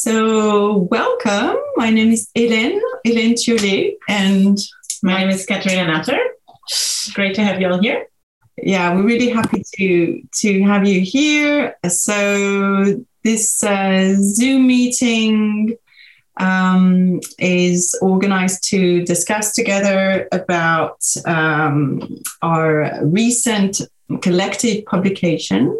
So, welcome. My name is Hélène, Hélène Thiollet, and my name is Katharina Natter. Great to have you all here. Yeah, we're really happy to to have you here. So, this uh, Zoom meeting um, is organized to discuss together about um, our recent collective publication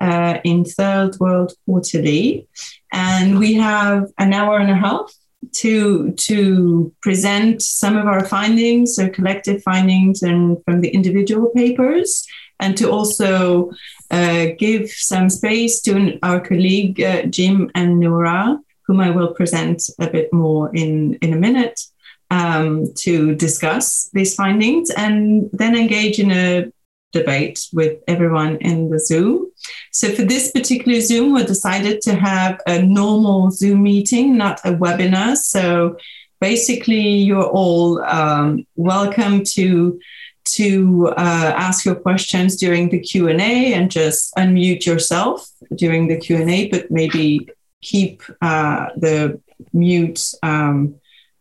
uh, in Third World Quarterly. And we have an hour and a half to, to present some of our findings, our collective findings, and from the individual papers, and to also uh, give some space to our colleague uh, Jim and Nora, whom I will present a bit more in, in a minute. Um, to discuss these findings and then engage in a debate with everyone in the Zoom. So for this particular Zoom, we decided to have a normal Zoom meeting, not a webinar. So basically, you're all um, welcome to to uh, ask your questions during the Q and A, and just unmute yourself during the Q and A, but maybe keep uh, the mute um,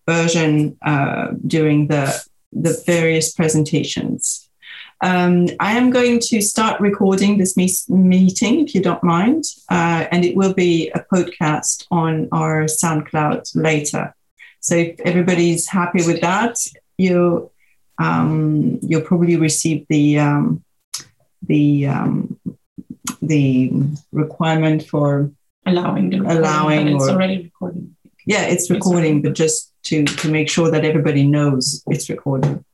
version uh, during the the various presentations. Um, I am going to start recording this me- meeting, if you don't mind, uh, and it will be a podcast on our SoundCloud later. So if everybody's happy with that, you um, you'll probably receive the um, the um, the requirement for allowing the allowing it's or, already recording. Yeah, it's recording, but just to to make sure that everybody knows it's recording.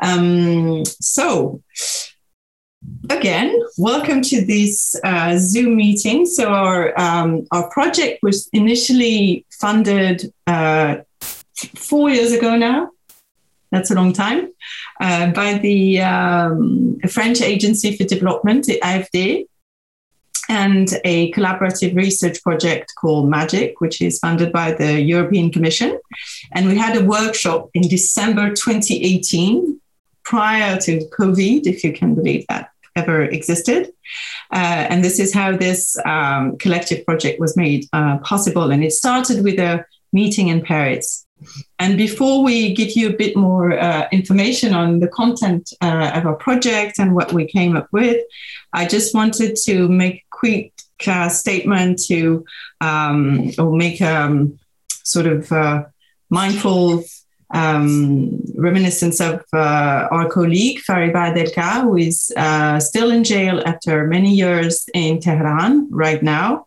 Um, so, again, welcome to this uh, Zoom meeting. So, our um, our project was initially funded uh, four years ago now. That's a long time. Uh, by the um, French Agency for Development, the AFD, and a collaborative research project called MAGIC, which is funded by the European Commission. And we had a workshop in December 2018, prior to COVID, if you can believe that ever existed. Uh, and this is how this um, collective project was made uh, possible. And it started with a meeting in Paris. And before we give you a bit more uh, information on the content uh, of our project and what we came up with, I just wanted to make a quick uh, statement to um, or make a um, sort of uh, mindful um, reminiscence of uh, our colleague Fariba Adelkhah, who is uh, still in jail after many years in Tehran right now.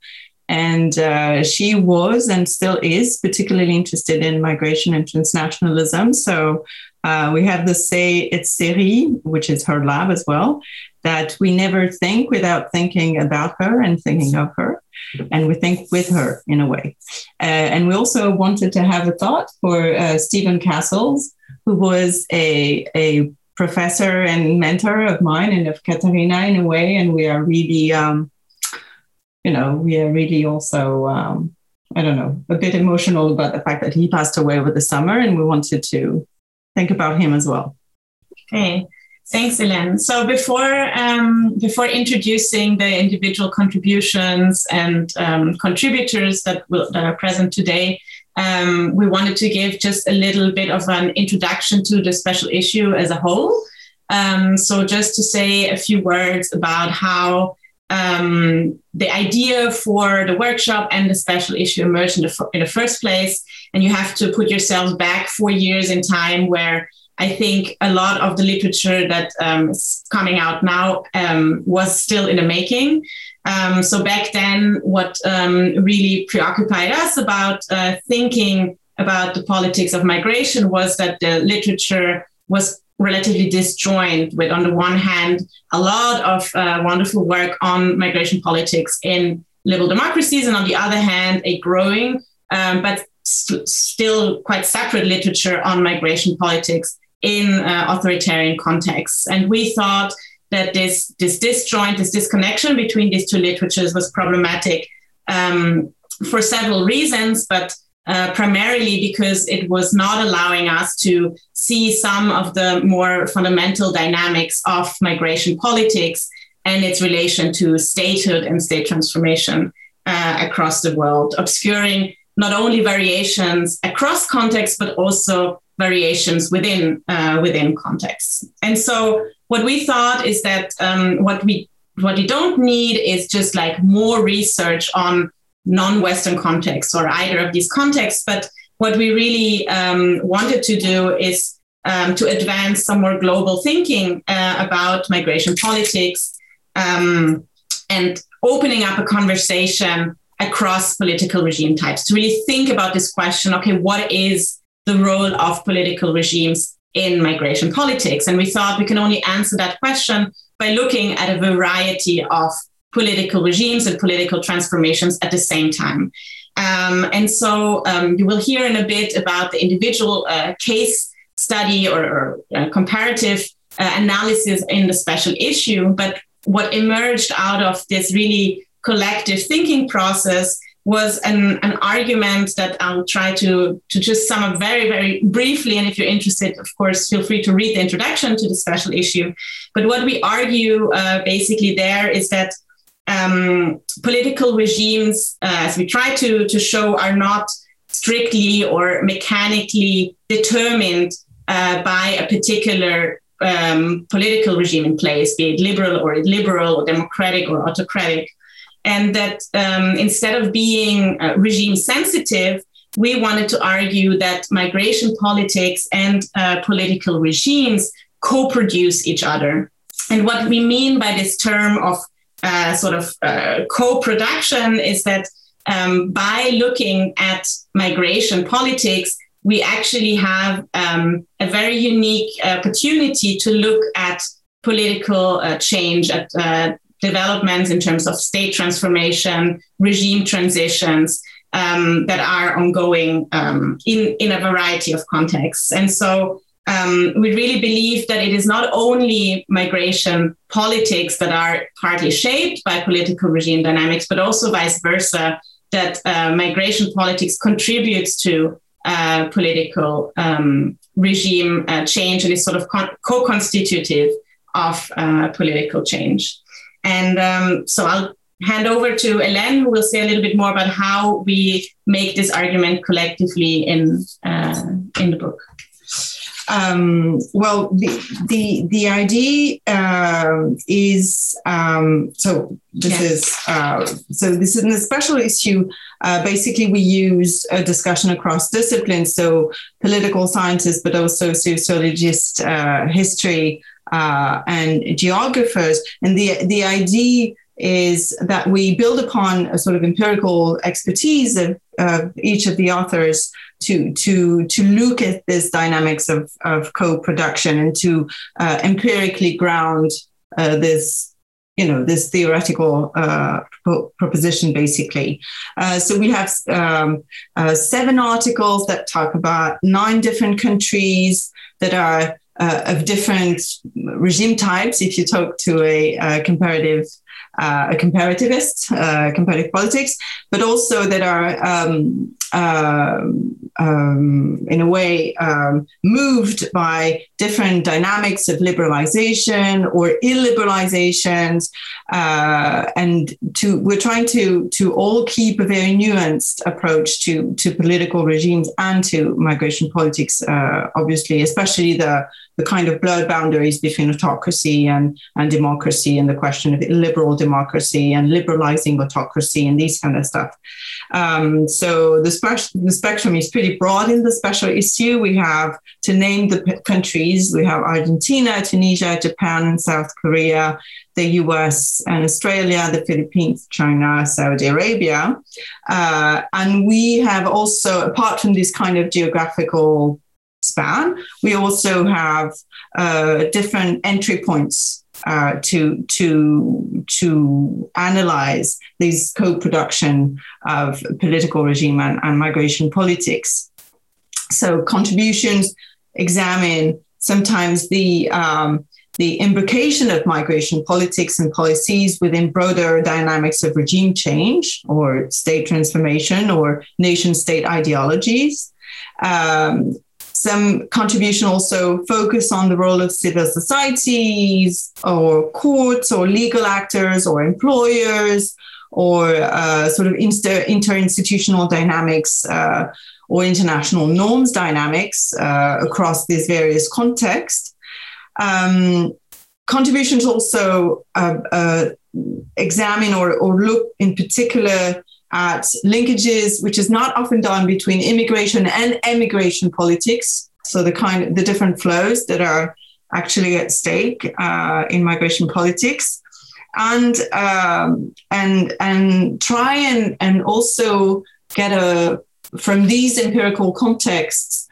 And uh, she was and still is particularly interested in migration and transnationalism. So uh, we have the Say et Série, which is her lab as well, that we never think without thinking about her and thinking of her. And we think with her in a way. Uh, and we also wanted to have a thought for uh, Stephen Castles, who was a, a professor and mentor of mine and of Katharina in a way. And we are really um, you know, we are really also, um, I don't know, a bit emotional about the fact that he passed away over the summer, and we wanted to think about him as well. Okay. Thanks, Hélène. So before um, before introducing the individual contributions and um, contributors that will, that are present today, um, we wanted to give just a little bit of an introduction to the special issue as a whole. Um, so just to say a few words about how um, the idea for the workshop and the special issue emerged in the, in the first place. And you have to put yourselves back four years in time where I think a lot of the literature that um, is coming out now um, was still in the making. Um, so back then, what um, really preoccupied us about uh, thinking about the politics of migration was that the literature was relatively disjoint with on the one hand a lot of uh, wonderful work on migration politics in liberal democracies and on the other hand a growing um, but st- still quite separate literature on migration politics in uh, authoritarian contexts. And we thought that this this disjoint this disconnection between these two literatures was problematic um, for several reasons but uh, primarily because it was not allowing us to see some of the more fundamental dynamics of migration politics and its relation to statehood and state transformation. uh, across the world, obscuring not only variations across contexts, but also variations within uh, within contexts. And so, what we thought is that um, what we what we don't need is just like more research on non-Western contexts or either of these contexts, but what we really um, wanted to do is um, to advance some more global thinking uh, about migration politics um, and opening up a conversation across political regime types to really think about this question okay, what is the role of political regimes in migration politics? And we thought we can only answer that question by looking at a variety of political regimes and political transformations at the same time. Um, and so um, you will hear in a bit about the individual uh, case study or, or uh, comparative uh, analysis in the special issue. But what emerged out of this really collective thinking process was an, an argument that I'll try to, to just sum up very, very briefly. And if you're interested, of course, feel free to read the introduction to the special issue. But what we argue uh, basically there is that um, political regimes, uh, as we try to, to show, are not strictly or mechanically determined uh, by a particular um, political regime in place, be it liberal or illiberal or democratic or autocratic. And that um, instead of being uh, regime sensitive, we wanted to argue that migration politics and uh, political regimes co produce each other. And what we mean by this term of uh, sort of uh, co-production is that um, by looking at migration politics, we actually have um, a very unique opportunity to look at political uh, change, at uh, developments in terms of state transformation, regime transitions um, that are ongoing um, in, in a variety of contexts. And so um, we really believe that it is not only migration politics that are partly shaped by political regime dynamics, but also vice versa, that uh, migration politics contributes to uh, political um, regime uh, change and is sort of co constitutive of uh, political change. And um, so I'll hand over to Hélène, who will say a little bit more about how we make this argument collectively in, uh, in the book. Um, well, the the the idea uh, is um, so. This is uh, so. This is in the special issue. Uh, basically, we use a discussion across disciplines, so political scientists, but also sociologists, uh, history, uh, and geographers. And the the idea is that we build upon a sort of empirical expertise of, of each of the authors to to to look at this dynamics of of co-production and to uh, empirically ground uh, this you know this theoretical uh, pro- proposition basically. Uh, so we have um, uh, seven articles that talk about nine different countries that are uh, of different regime types. If you talk to a, a comparative a comparativist, comparative politics, but also that are um, uh, um, in a way um, moved by different dynamics of liberalization or illiberalizations, uh, and to we're trying to to all keep a very nuanced approach to to political regimes and to migration politics. Uh, obviously, especially the the kind of blurred boundaries between autocracy and, and democracy and the question of liberal democracy and liberalizing autocracy and these kind of stuff. Um, so the, spe- the spectrum is pretty broad in the special issue. We have, to name the p- countries, we have Argentina, Tunisia, Japan, and South Korea, the US and Australia, the Philippines, China, Saudi Arabia. Uh, and we have also, apart from this kind of geographical span. We also have uh, different entry points uh, to to to analyze these co-production of political regime and, and migration politics. So contributions examine sometimes the um, the imbrication of migration politics and policies within broader dynamics of regime change or state transformation or nation state ideologies. Um, some contribution also focus on the role of civil societies or courts or legal actors or employers or uh, sort of inter- interinstitutional dynamics uh, or international norms dynamics uh, across these various contexts. Um, contributions also uh, uh, examine or, or look in particular at linkages, which is not often done between immigration and emigration politics. So the kind the different flows that are actually at stake uh, in migration politics, and um, and and try and and also get a from these empirical contexts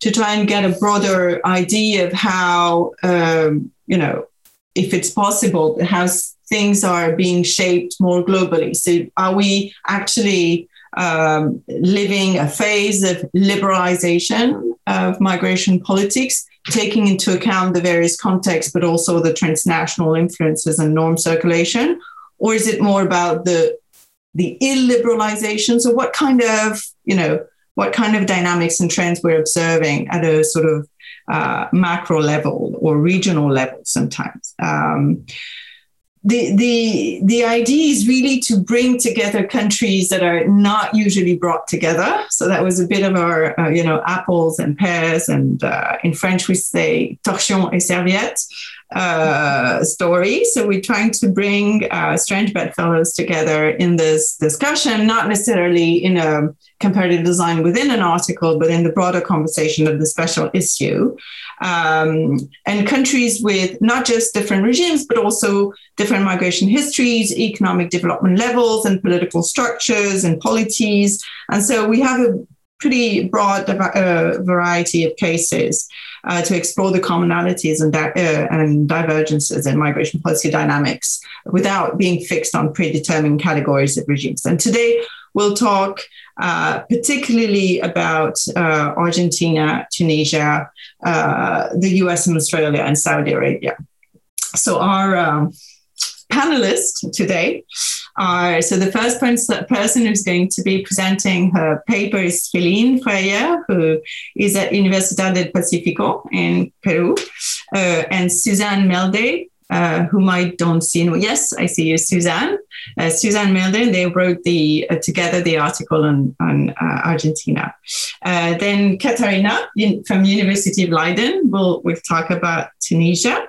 to try and get a broader idea of how um, you know if it's possible how things are being shaped more globally. So are we actually um, living a phase of liberalization of migration politics taking into account the various contexts but also the transnational influences and norm circulation? Or is it more about the the illiberalization? So what kind of you know what kind of dynamics and trends we're observing at a sort of uh, macro level or regional level sometimes. Um, the, the, the idea is really to bring together countries that are not usually brought together. So that was a bit of our, uh, you know, apples and pears. And uh, in French, we say torchon et serviette uh, story. So we're trying to bring uh, strange bedfellows together in this discussion, not necessarily in a comparative design within an article, but in the broader conversation of the special issue. Um, and countries with not just different regimes, but also different migration histories, economic development levels, and political structures and polities. And so we have a pretty broad uh, variety of cases uh, to explore the commonalities and, di- uh, and divergences in migration policy dynamics without being fixed on predetermined categories of regimes. And today we'll talk uh, particularly about uh, Argentina, Tunisia, uh, the US and Australia, and Saudi Arabia. So our um, panelists today are so the first person who's going to be presenting her paper is Feline Freier, who is at Universidad del Pacifico in Peru, uh, and Susanne Melde, uh, whom I don't see. No, Yes, I see you, Susanne. Uh, Susanne Melde, they wrote the uh, together the article on, on uh, Argentina. Uh, then Katharina in, from University of Leiden will will talk about Tunisia.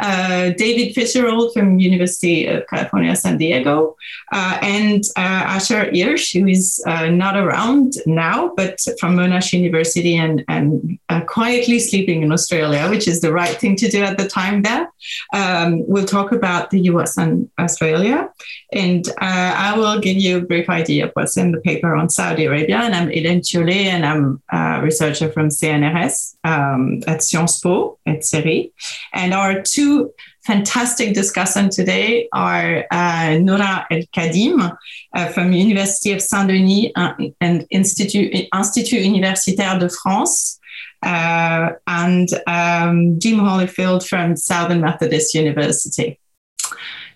Uh, David Fitzgerald from University of California, San Diego, uh, and uh, Asher Hirsch, who is uh, not around now, but from Monash University and, and uh, quietly sleeping in Australia, which is the right thing to do at the time there. Um, we'll talk about the US and Australia, and I will give you a brief idea of what's in the paper on Saudi Arabia. And I'm Hélène Thiollet, and I'm a researcher from CNRS um, at Sciences Po at CERI. And our our two fantastic discussants today are uh, Nora El Qadim uh, from University of Saint-Denis uh, and Institut, Institut Universitaire de France. Uh, and um, Jim Hollifield from Southern Methodist University.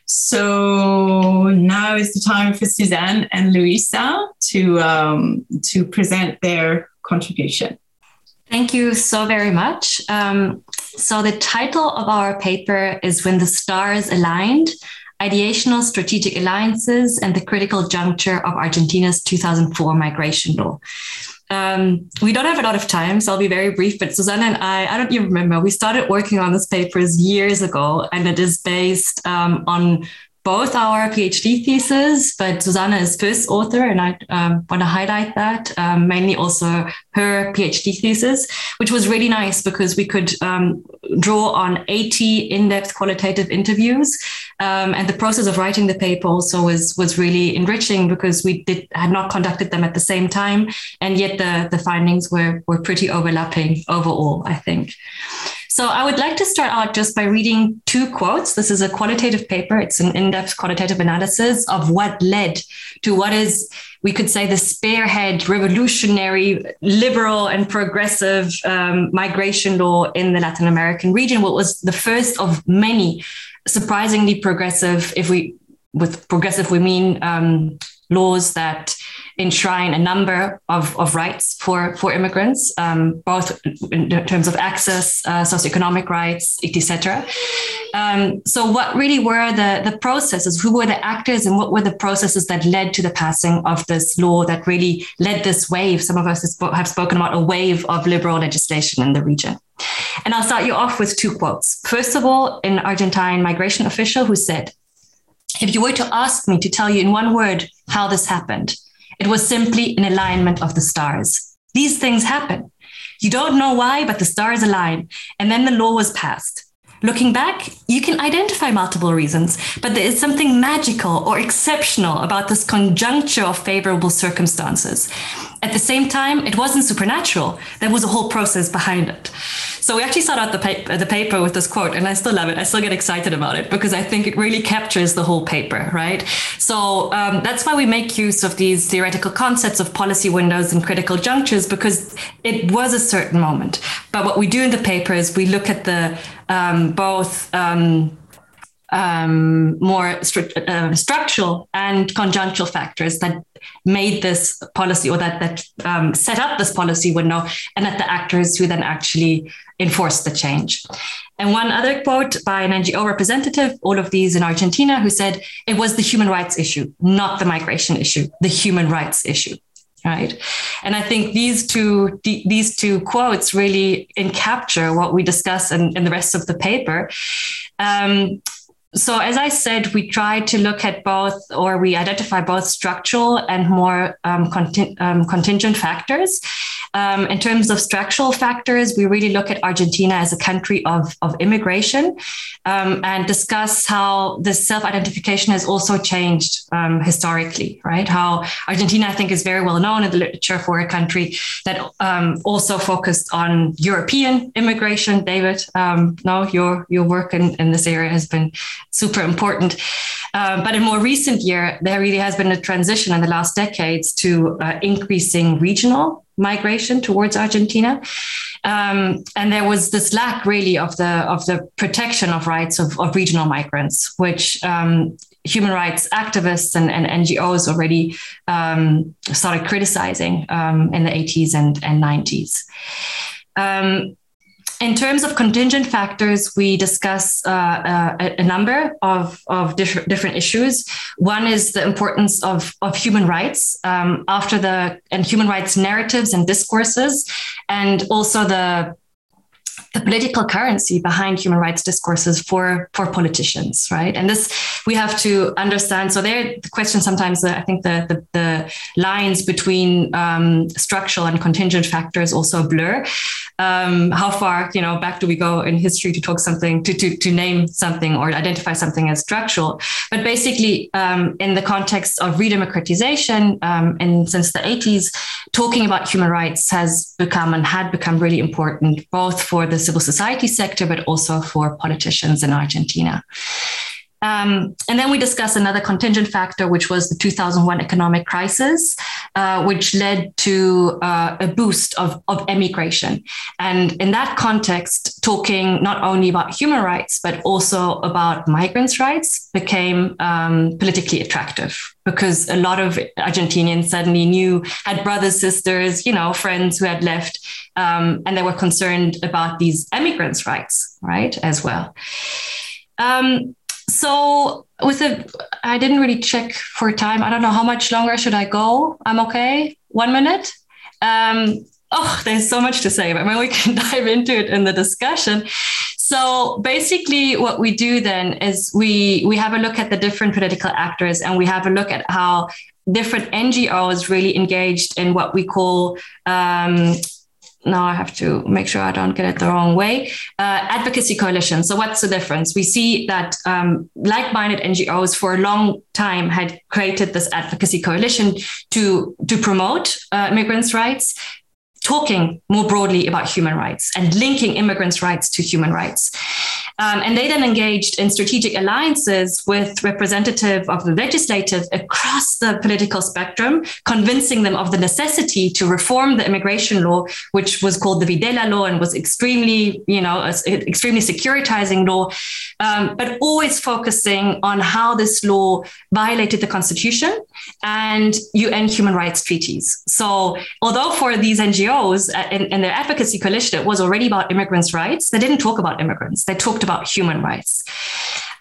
So now is the time for Susanne and Luisa to um, to present their contribution. Thank you so very much. Um, so, the title of our paper is When the Stars Aligned Ideational Strategic Alliances and the Critical Juncture of Argentina's 2004 Migration Law. Um, we don't have a lot of time, so I'll be very brief. But Susanna and I, I don't even remember, we started working on this papers years ago, and it is based um, on both our PhD theses, but Susanna is first author, and I um, want to highlight that um, mainly also her PhD thesis, which was really nice because we could um, draw on 80 in-depth qualitative interviews, um, and the process of writing the paper also was was really enriching because we did had not conducted them at the same time, and yet the the findings were were pretty overlapping overall, I think. So I would like to start out just by reading two quotes. This is a qualitative paper. It's an in-depth qualitative analysis of what led to what is, we could say, the spearhead revolutionary, liberal and progressive um, migration law in the Latin American region. What was the first of many surprisingly progressive, if we, with progressive, we mean um, laws that enshrine a number of, of rights for, for immigrants, um, both in terms of access, uh, socioeconomic rights, etc. Um, so, what really were the, the processes? Who were the actors, and what were the processes that led to the passing of this law that really led this wave? Some of us have spoken about a wave of liberal legislation in the region. And I'll start you off with two quotes. First of all, an Argentine migration official who said, If you were to ask me to tell you in one word how this happened, it was simply an alignment of the stars. These things happen. You don't know why, but the stars align. And then the law was passed. Looking back, you can identify multiple reasons, but there is something magical or exceptional about this conjuncture of favorable circumstances. At the same time, it wasn't supernatural. There was a whole process behind it. So we actually start out the, paper, the paper with this quote, and I still love it. I still get excited about it because I think it really captures the whole paper, right? So um, that's why we make use of these theoretical concepts of policy windows and critical junctures because it was a certain moment. But what we do in the paper is we look at the um, both. Um, um, more stru- uh, structural and conjunctural factors that made this policy or that that um, set up this policy window, and at the actors who then actually enforced the change. And one other quote by an NGO representative, all of these in Argentina, who said it was the human rights issue, not the migration issue, the human rights issue right and i think these two these two quotes really encapture what we discuss in, in the rest of the paper um, so as I said, we try to look at both, or we identify both structural and more um, um, contingent factors. Um, in terms of structural factors, we really look at Argentina as a country of, of immigration um, and discuss how this self identification has also changed um, historically, right? How Argentina, I think, is very well known in the literature for a country that um, also focused on European immigration. David, um, no, your, your work in, in this area has been super important. Um, but in more recent year, there really has been a transition in the last decades to uh, increasing regional migration towards Argentina. Um, and there was this lack really of the of the protection of rights of, of regional migrants, which um, human rights activists and, and NGOs already um, started criticizing um, in the 80s and, and 90s. In terms of contingent factors, we discuss uh, uh, a, a, number of, of different, different issues. One is the importance of, of human rights um, after the and human rights narratives and discourses, and also the the political currency behind human rights discourses for for politicians right? And this we have to understand so there the question sometimes i think the the, the lines between um, structural and contingent factors also blur. Um, how far you know back do we go in history to talk something to to, to name something or identify something as structural? But basically um, in the context of redemocratization um, and since the 80s talking about human rights has become and had become really important both for the civil society sector but also for politicians in argentina um, and then we discussed another contingent factor, which was the 2001 economic crisis, uh, which led to uh, a boost of, of emigration. And in that context, talking not only about human rights, but also about migrants' rights became um, politically attractive because a lot of Argentinians suddenly knew, had brothers, sisters, you know, friends who had left, um, and they were concerned about these immigrants' rights, right, as well. Um, so with the i didn't really check for time. I don't know how much longer should i go? I'm okay? One minute? Um, oh there's so much to say but maybe we can dive into it in the discussion. So basically what we do then is we we have a look at the different political actors and we have a look at how different ngos really engaged in what we call um, now I have to make sure I don't get it the wrong way. Uh, advocacy coalition. So what's the difference? We see that um, like-minded NGOs for a long time had created this advocacy coalition to to promote uh, immigrants' rights, talking more broadly about human rights and linking immigrants' rights to human rights. Um, and they then engaged in strategic alliances with representatives of the legislative across the political spectrum, convincing them of the necessity to reform the immigration law, which was called the Videla law and was extremely, you know, extremely securitizing law, um, but always focusing on how this law violated the constitution and UN human rights treaties. So although for these NGOs and, in, in their advocacy coalition, it was already about immigrants' rights, they didn't talk about immigrants. They talked about human rights.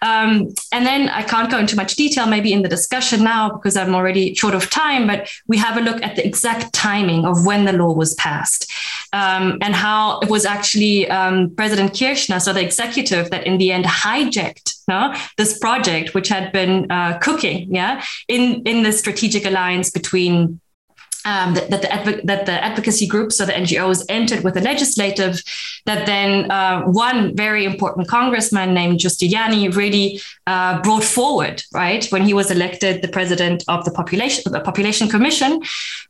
Um, and then I can't go into much detail maybe in the discussion now because I'm already short of time, but we have a look at the exact timing of when the law was passed um, and how it was actually um, President Kirchner, so the executive, that in the end hijacked no, this project, which had been uh, cooking, yeah, in in the strategic alliance between um, that, that, the that the advocacy groups or the NGOs entered with the legislative, that then uh, one very important congressman named Giustiniani really uh, brought forward, right, when he was elected the president of the population the population commission.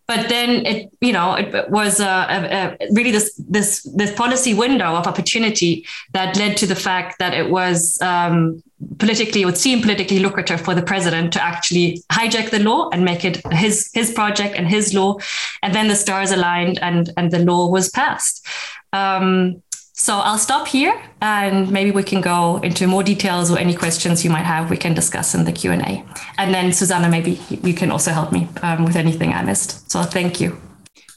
But then it, you know, it was a really this this this policy window of opportunity that led to the fact that it was um, politically it would seem politically lucrative for the president to actually hijack the law and make it his his project and his law and then the stars aligned and and the law was passed um, so I'll stop here and maybe we can go into more details or any questions you might have we can discuss in the Q&A. And then Susanna, maybe you can also help me um, with anything I missed. So thank you.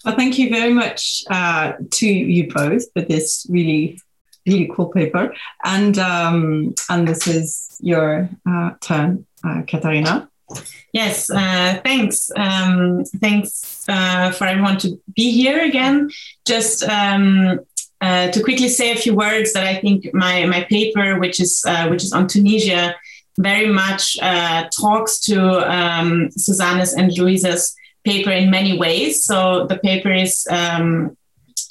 Well, thank you very much uh, to you both for this really really cool paper. And um, and this is your uh, turn, uh, Katharina. Yes, uh, thanks. Um, thanks uh, for everyone to be here again. Just um, uh, to quickly say a few words that I think my my paper, which is uh, which is on Tunisia, very much talks to um, Susanne's and Luisa's paper in many ways. So the paper is um,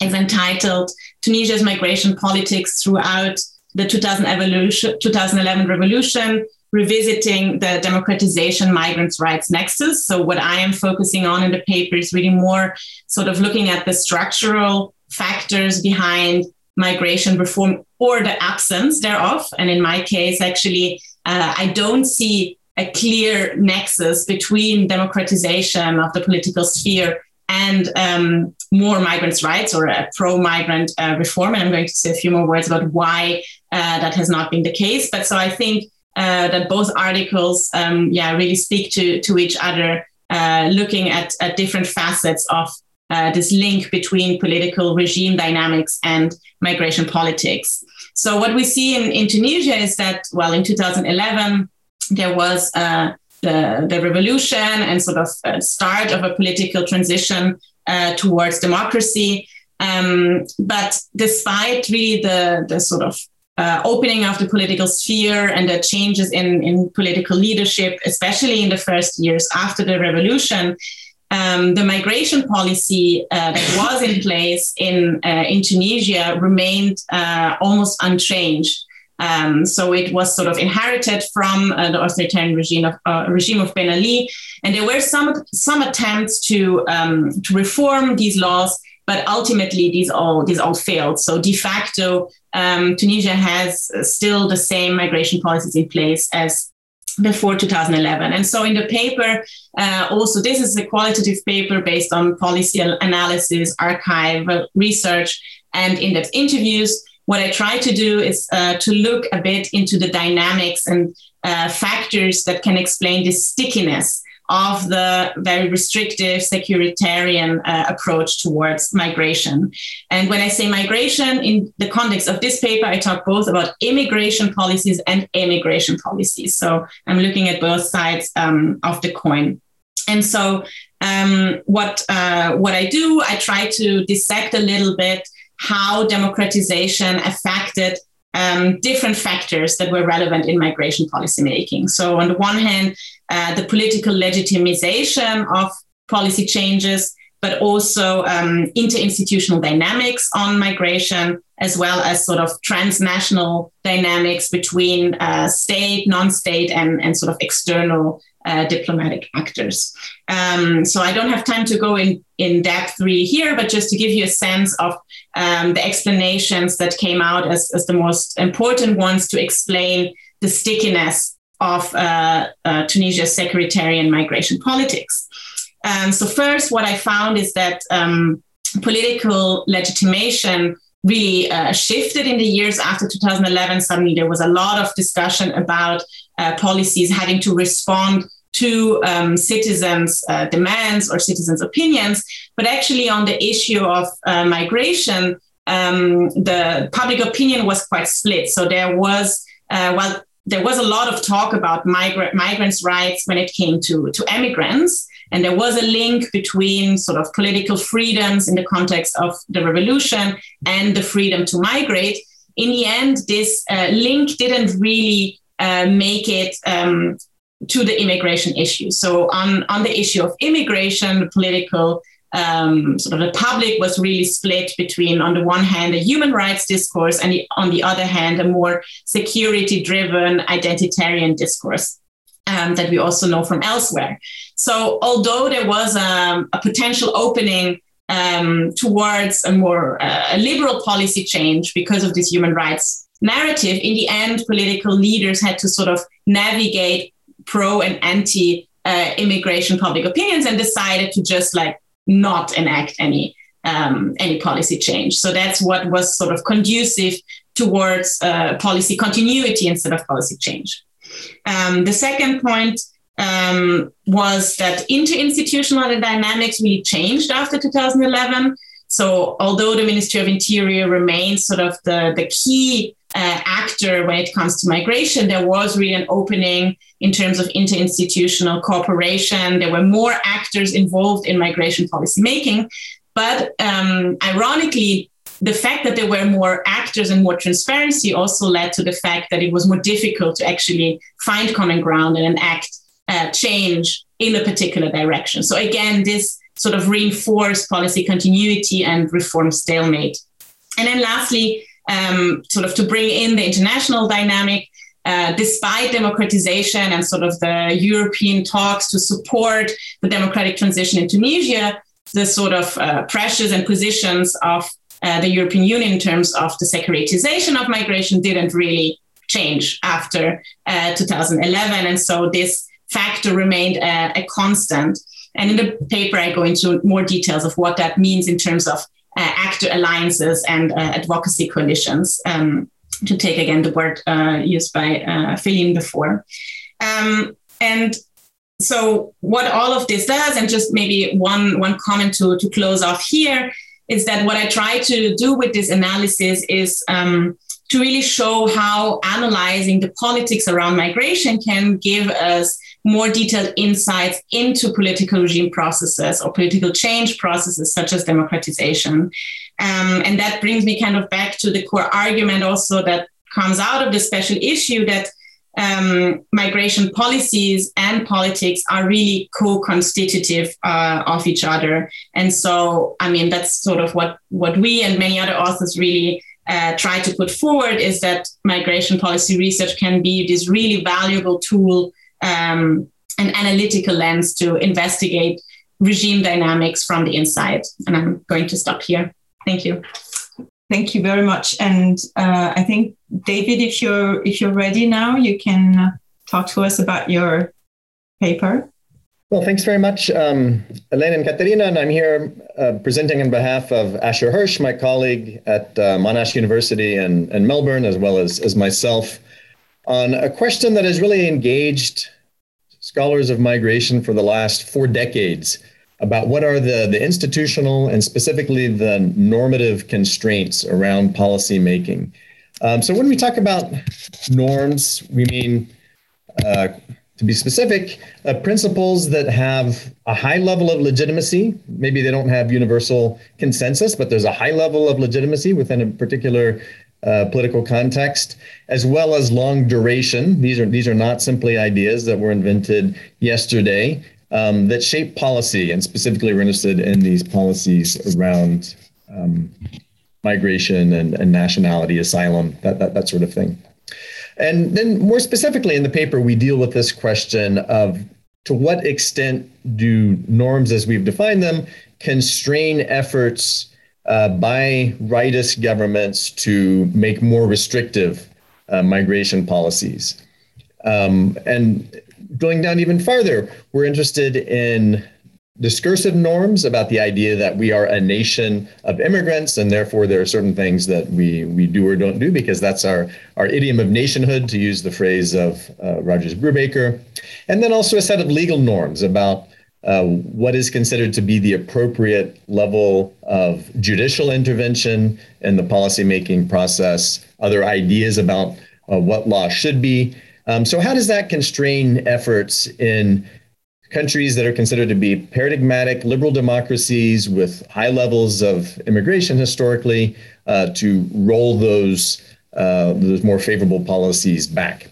is entitled Tunisia's Migration Politics Throughout the 2011 Revolution, revisiting the democratization migrants' rights nexus. So, what I am focusing on in the paper is really more sort of looking at the structural factors behind migration reform or the absence thereof. And in my case, actually, uh, I don't see a clear nexus between democratization of the political sphere and um, more migrants' rights or a pro migrant uh, reform. And I'm going to say a few more words about why uh, that has not been the case. But so I think uh, that both articles, um, yeah, really speak to, to each other, uh, looking at, at different facets of uh, this link between political regime dynamics and migration politics. So what we see in, in Tunisia is that, well, in 2011, there was uh, the, the revolution and sort of start of a political transition uh, towards democracy. Um, but despite really the, the sort of uh, opening of the political sphere and the changes in, in political leadership, especially in the first years after the revolution, um, the migration policy uh, that was in place in, uh, in Tunisia remained uh, almost unchanged. Um, so it was sort of inherited from uh, the authoritarian regime of uh, regime of Ben Ali, and there were some some attempts to um, to reform these laws, but ultimately these all these all failed. So de facto, um, Tunisia has still the same migration policies in place as before 2011. And so in the paper, uh, also this is a qualitative paper based on policy analysis, archive research, and in-depth interviews what I try to do is uh, to look a bit into the dynamics and uh, factors that can explain the stickiness of the very restrictive securitarian uh, approach towards migration. And when I say migration in the context of this paper, I talk both about immigration policies and immigration policies. So I'm looking at both sides um, of the coin. And so um, what uh, what I do, I try to dissect a little bit how democratization affected um, different factors that were relevant in migration policy making. So, on the one hand, uh, the political legitimization of policy changes, but also um, interinstitutional dynamics on migration, as well as sort of transnational dynamics between uh, state, non-state, and, and sort of external uh, diplomatic actors. Um, so I don't have time to go in, in depth really here, but just to give you a sense of um, the explanations that came out as, as the most important ones to explain the stickiness of uh, uh, Tunisia's securitarian migration politics. Um, so first, what I found is that um, political legitimation really uh, shifted in the years after 2011. Suddenly, there was a lot of discussion about uh, policies having to respond to um, citizens' uh, demands or citizens' opinions, but actually on the issue of uh, migration, um, the public opinion was quite split. So there was, uh, well, there was a lot of talk about migrant migrants' rights when it came to to immigrants, and there was a link between sort of political freedoms in the context of the revolution and the freedom to migrate. In the end, this uh, link didn't really uh, make it um, to the immigration issue. So on, on the issue of immigration, the political um, sort of the public was really split between, on the one hand, a human rights discourse, and the, on the other hand, a more security-driven identitarian discourse um, that we also know from elsewhere. So although there was um, a potential opening um, towards a more uh, liberal policy change because of this human rights narrative, in the end, political leaders had to sort of navigate pro and anti uh, immigration public opinions and decided to just like not enact any um, any policy change. So that's what was sort of conducive towards uh, policy continuity instead of policy change. Um, the second point um, was that interinstitutional dynamics really changed after 2011. So although the Ministry of Interior remains sort of the, the key uh, actor when it comes to migration, there was really an opening in terms of interinstitutional cooperation. There were more actors involved in migration policy making. But um, ironically, the fact that there were more actors and more transparency also led to the fact that it was more difficult to actually find common ground and enact uh, change in a particular direction. So again, this sort of reinforced policy continuity and reform stalemate. And then lastly, um, sort of to bring in the international dynamic, uh, despite democratization and sort of the European talks to support the democratic transition in Tunisia, the sort of uh, pressures and positions of uh, the European Union in terms of the securitization of migration didn't really change after uh, 2011. And so this factor remained a, a, constant. And in the paper, I go into more details of what that means in terms of uh, actor alliances and uh, advocacy coalitions. Um, to take again the word uh, used by uh, before. Um, and so what all of this does, and just maybe one one comment to to close off here, is that what I try to do with this analysis is um, to really show how analyzing the politics around migration can give us more detailed insights into political regime processes or political change processes such as democratization. Um, and that brings me kind of back to the core argument also that comes out of the special issue that um, migration policies and politics are really co-constitutive uh, of each other. And so, I mean, that's sort of what, what we and many other authors really uh, try to put forward is that migration policy research can be this really valuable tool um, an analytical lens to investigate regime dynamics from the inside. And I'm going to stop here. Thank you. Thank you very much. And uh, I think David, if you're if you're ready now, you can talk to us about your paper. Well, thanks very much, um, Elaine and Katharina. And I'm here uh, presenting on behalf of Asher Hirsch, my colleague at uh, Monash University in, in Melbourne, as well as, as myself, on a question that has really engaged scholars of migration for the last four decades about what are the, the institutional and specifically the normative constraints around policymaking. Um, so when we talk about norms, we mean, uh, to be specific, uh, principles that have a high level of legitimacy. Maybe they don't have universal consensus, but there's a high level of legitimacy within a particular uh, political context, as well as long duration. These are these are not simply ideas that were invented yesterday. um, that shape policy. And specifically, we're interested in these policies around um, migration and, and, nationality, asylum, that, that, that sort of thing. And then, more specifically, in the paper, we deal with this question of to what extent do norms as we've defined them constrain efforts uh, by rightist governments to make more restrictive uh, migration policies? Um, and going down even farther, we're interested in discursive norms about the idea that we are a nation of immigrants and therefore there are certain things that we we do or don't do because that's our our idiom of nationhood to use the phrase of uh, Rogers Brubaker and then also a set of legal norms about uh, what is considered to be the appropriate level of judicial intervention in the policymaking process other ideas about uh, what law should be um, so how does that constrain efforts in countries that are considered to be paradigmatic liberal democracies with high levels of immigration historically uh, to roll those uh, those more favorable policies back.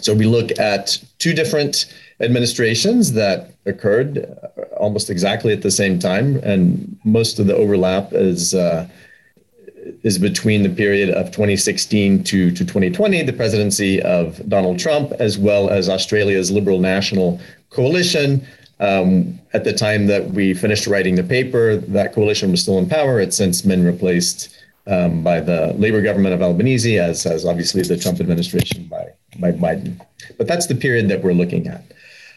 So we look at two different administrations that occurred uh, almost exactly at the same time, and most of the overlap is uh, is between the period of 2016 to, to 2020, the presidency of Donald Trump, as well as Australia's Liberal National Coalition. Um, at the time that we finished writing the paper, that coalition was still in power. It's since been replaced um, by the Labor government of Albanese, as has obviously the Trump administration by, by Biden. But that's the period that we're looking at.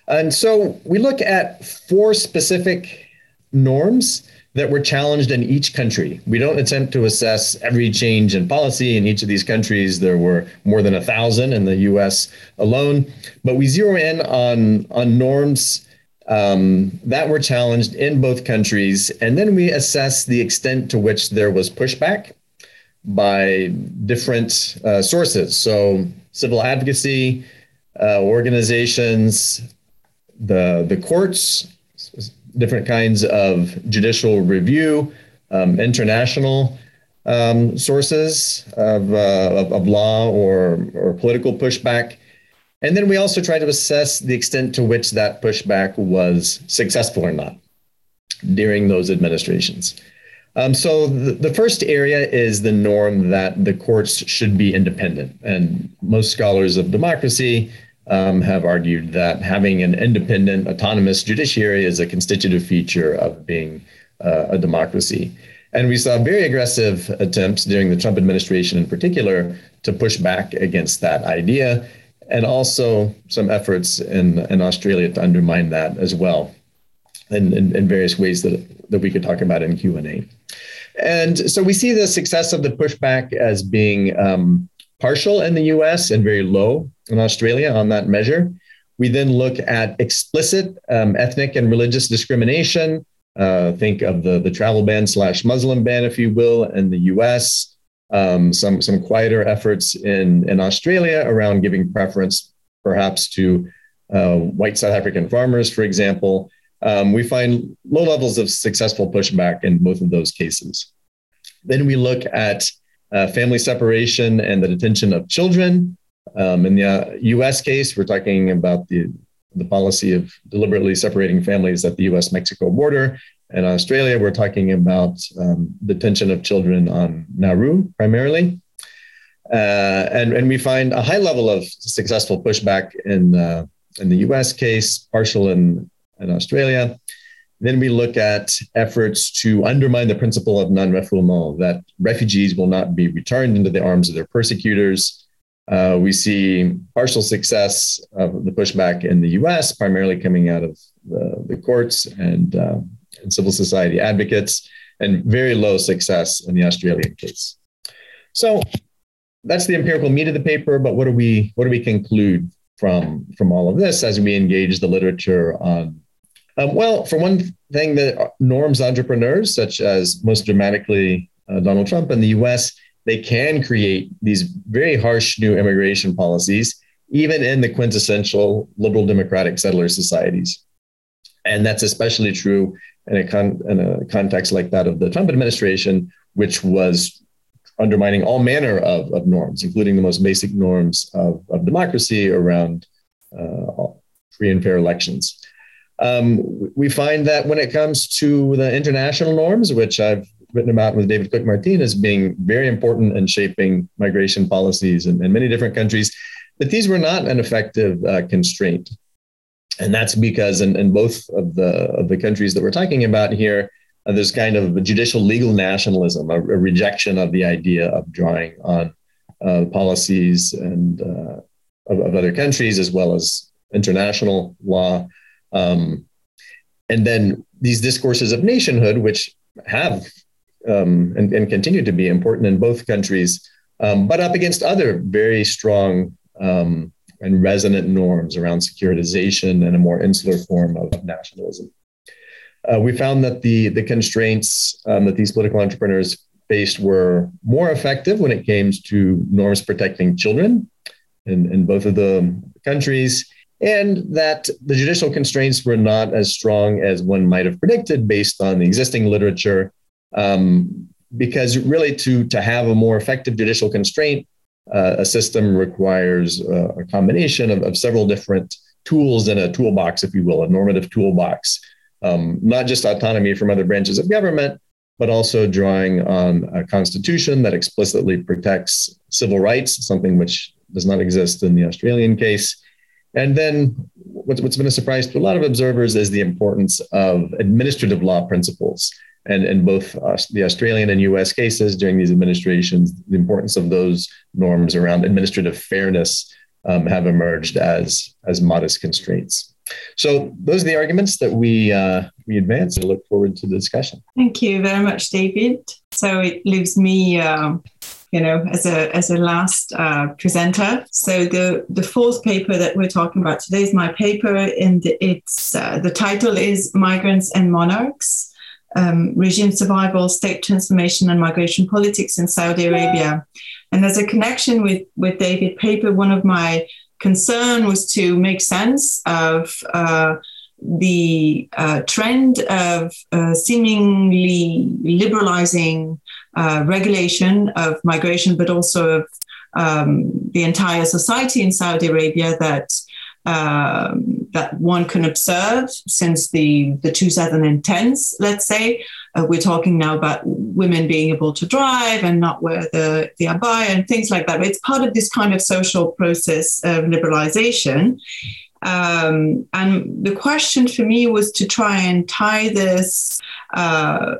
And so we look at four specific norms that were challenged in each country. We don't attempt to assess every change in policy in each of these countries. There were more than a thousand in the US alone, but we zero in on, on norms um, that were challenged in both countries. And then we assess the extent to which there was pushback by different uh, sources. So, civil advocacy uh, organizations, the, the courts, different kinds of judicial review, um, international um, sources of, uh, of, of, law or, or political pushback. And then we also try to assess the extent to which that pushback was successful or not during those administrations. Um, so the, the, first area is the norm that the courts should be independent. And most scholars of democracy um, have argued that having an independent, autonomous judiciary is a constitutive feature of being uh, a democracy. And we saw very aggressive attempts during the Trump administration in particular to push back against that idea, and also some efforts in, in Australia to undermine that as well, in, in, in various ways that, that we could talk about in Q&A. And so we see the success of the pushback as being um, partial in the US and very low in Australia on that measure. We then look at explicit um, ethnic and religious discrimination. Uh, think of the, the travel ban slash Muslim ban, if you will, in the US. Um, some, some quieter efforts in, in Australia around giving preference perhaps to uh, white South African farmers, for example. Um, we find low levels of successful pushback in both of those cases. Then we look at uh, family separation and the detention of children. Um, in the uh, US case, we're talking about the, the policy of deliberately separating families at the US Mexico border. In Australia, we're talking about um, detention of children on Nauru primarily. Uh, and, and we find a high level of successful pushback in, uh, in the US case, partial in, in Australia. Then we look at efforts to undermine the principle of non refoulement, that refugees will not be returned into the arms of their persecutors. Uh, we see partial success of the pushback in the US, primarily coming out of the, the courts and, uh, and civil society advocates, and very low success in the Australian case. So that's the empirical meat of the paper, but what do we, what do we conclude from, from all of this as we engage the literature on um, well, for one thing, the norms entrepreneurs, such as most dramatically uh, Donald Trump in the US, they can create these very harsh new immigration policies, even in the quintessential liberal democratic settler societies. And that's especially true in a, con- in a context like that of the Trump administration, which was undermining all manner of, of norms, including the most basic norms of, of democracy around uh, free and fair elections. Um, we find that when it comes to the international norms, which I've written about with David Cook Martin as being very important in shaping migration policies in, in many different countries, that these were not an effective uh, constraint. And that's because in, in both of the of the countries that we're talking about here, uh, there's kind of judicial legal nationalism, a, a, rejection of the idea of drawing on uh, policies and uh, of, of, other countries as well as international law. Um, and then these discourses of nationhood, which have um, and, and, continue to be important in both countries, um, but up against other very strong um, and resonant norms around securitization and a more insular form of nationalism. Uh, we found that the, the constraints um, that these political entrepreneurs faced were more effective when it came to norms protecting children in, in both of the countries, and that the judicial constraints were not as strong as one might have predicted based on the existing literature. Um, because really, to, to have a more effective judicial constraint, uh, a system requires uh, a combination of, of several different tools in a toolbox, if you will, a normative toolbox. Um, not just autonomy from other branches of government, but also drawing on a constitution that explicitly protects civil rights, something which does not exist in the Australian case. And then what's, what's been a surprise to a lot of observers is the importance of administrative law principles and in both uh, the Australian and US cases during these administrations, the importance of those norms around administrative fairness um, have emerged as, as modest constraints. So those are the arguments that we uh, we advance. I look forward to the discussion. Thank you very much, David. So it leaves me, uh, you know, as a as a last uh, presenter. So the the fourth paper that we're talking about today is my paper, and it's uh, the title is Migrants and Monarchs um, regime survival, state transformation, and migration politics in Saudi Arabia. And there's a connection with, with David Paper. One of my concern was to make sense of uh, the uh, trend of uh, seemingly liberalizing uh, regulation of migration, but also of um, the entire society in Saudi Arabia that um, that one can observe since the, the 2010s, let's say. Uh, we're talking now about women being able to drive and not wear the, the abaya and things like that. But It's part of this kind of social process of liberalization. Um, and the question for me was to try and tie this uh,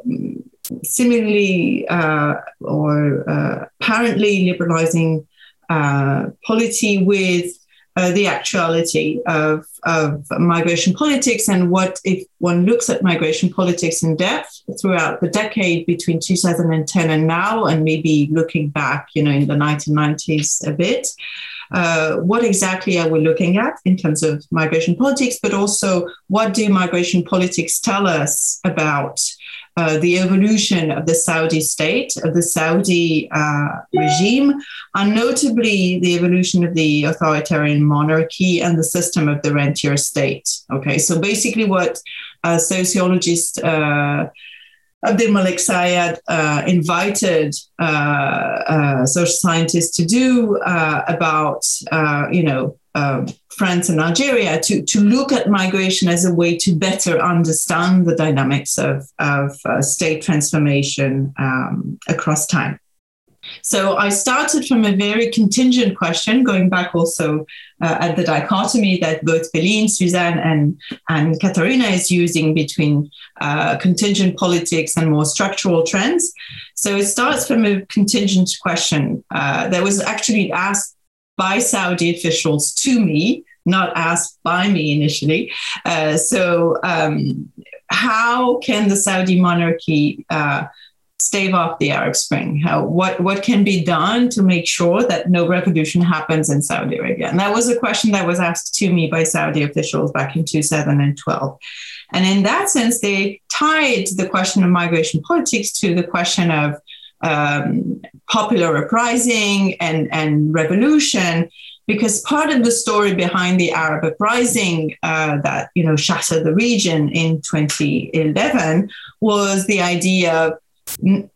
seemingly uh, or uh, apparently liberalizing uh, polity with uh, the actuality of, of migration politics and what if one looks at migration politics in depth throughout the decade between 2010 and now and maybe looking back you know in the 1990s a bit uh, what exactly are we looking at in terms of migration politics but also what do migration politics tell us about uh, the evolution of the Saudi state, of the Saudi uh, regime, and notably the evolution of the authoritarian monarchy and the system of the rentier state. Okay, so basically, what uh, sociologist uh, Abdelmalek Sayad uh, invited uh, social scientists to do about, you know, um, France and Algeria to, to look at migration as a way to better understand the dynamics of, of uh, state transformation um, across time. So I started from a very contingent question, going back also uh, at the dichotomy that both Feline, Susanne, and, and Katharina is using between uh, contingent politics and more structural trends. So it starts from a contingent question uh, that was actually asked by Saudi officials to me, not asked by me initially. Uh, so, um, how can the Saudi monarchy uh, stave off the Arab Spring? How, what, what can be done to make sure that no revolution happens in Saudi Arabia? And that was a question that was asked to me by Saudi officials back in 2012. And in that sense, they tied the question of migration politics to the question of um, popular uprising and, and revolution because part of the story behind the Arab uprising uh, that you know shattered the region in 2011 was the idea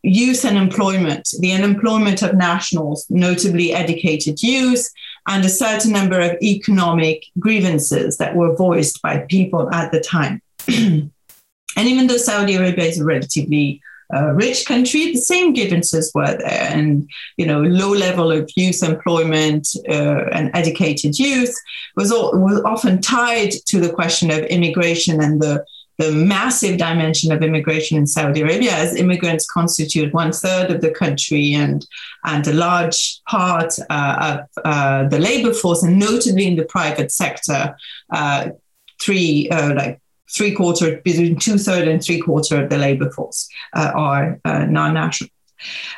youth and employment, the unemployment of nationals, notably educated youth, and a certain number of economic grievances that were voiced by people at the time. and even though Saudi Arabia is a relatively uh, rich country, the same grievances were there, and you know, low level of youth employment uh, and educated youth was, all, was often tied to the question of immigration and the the massive dimension of immigration in Saudi Arabia, as immigrants constitute one third of the country and and a large part uh, of uh, the labor force, and notably in the private sector, uh, three uh, like three quarter between two third and three quarter of the labor force uh, are uh, non-national.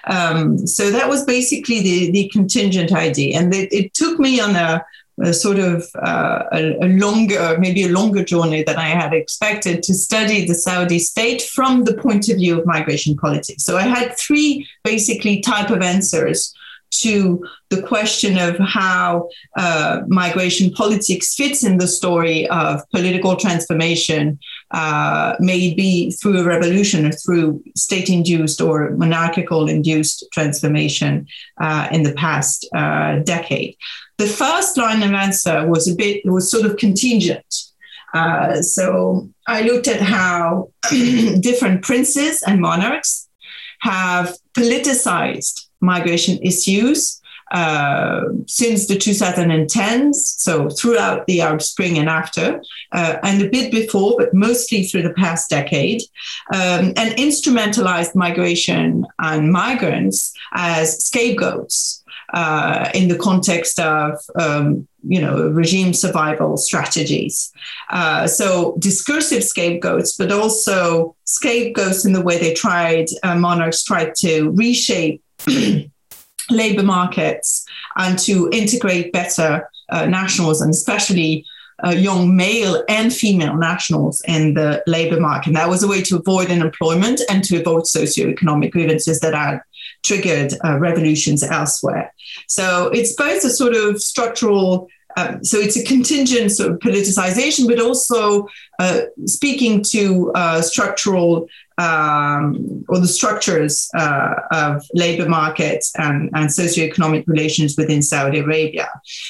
Um, so that was basically the, the contingent ID. And it, it took me on a, a sort of uh, a, a, longer, maybe a longer journey than I had expected to study the Saudi state from the point of view of migration politics. So I had three basically type of answers to the question of how uh, migration politics fits in the story of political transformation, uh, maybe through a revolution or through state induced or monarchical induced transformation uh, in the past uh, decade. The first line of answer was a bit, was sort of contingent. Uh, so I looked at how different princes and monarchs have politicized migration issues uh, since the 2010s, so throughout the Arab Spring and after, uh, and a bit before, but mostly through the past decade, um, and instrumentalized migration and migrants as scapegoats uh, in the context of um, you know regime survival strategies. Uh, so discursive scapegoats, but also scapegoats in the way they tried uh, monarchs tried to reshape labor markets and to integrate better uh, nationals and especially uh, young male and female nationals in the labor market. And that was a way to avoid unemployment and to avoid socioeconomic grievances that had triggered uh, revolutions elsewhere. So it's both a sort of structural um, so it's a contingent sort of politicization, but also uh, speaking to uh, structural um, or the structures uh, of labor markets and, and socioeconomic relations within Saudi Arabia.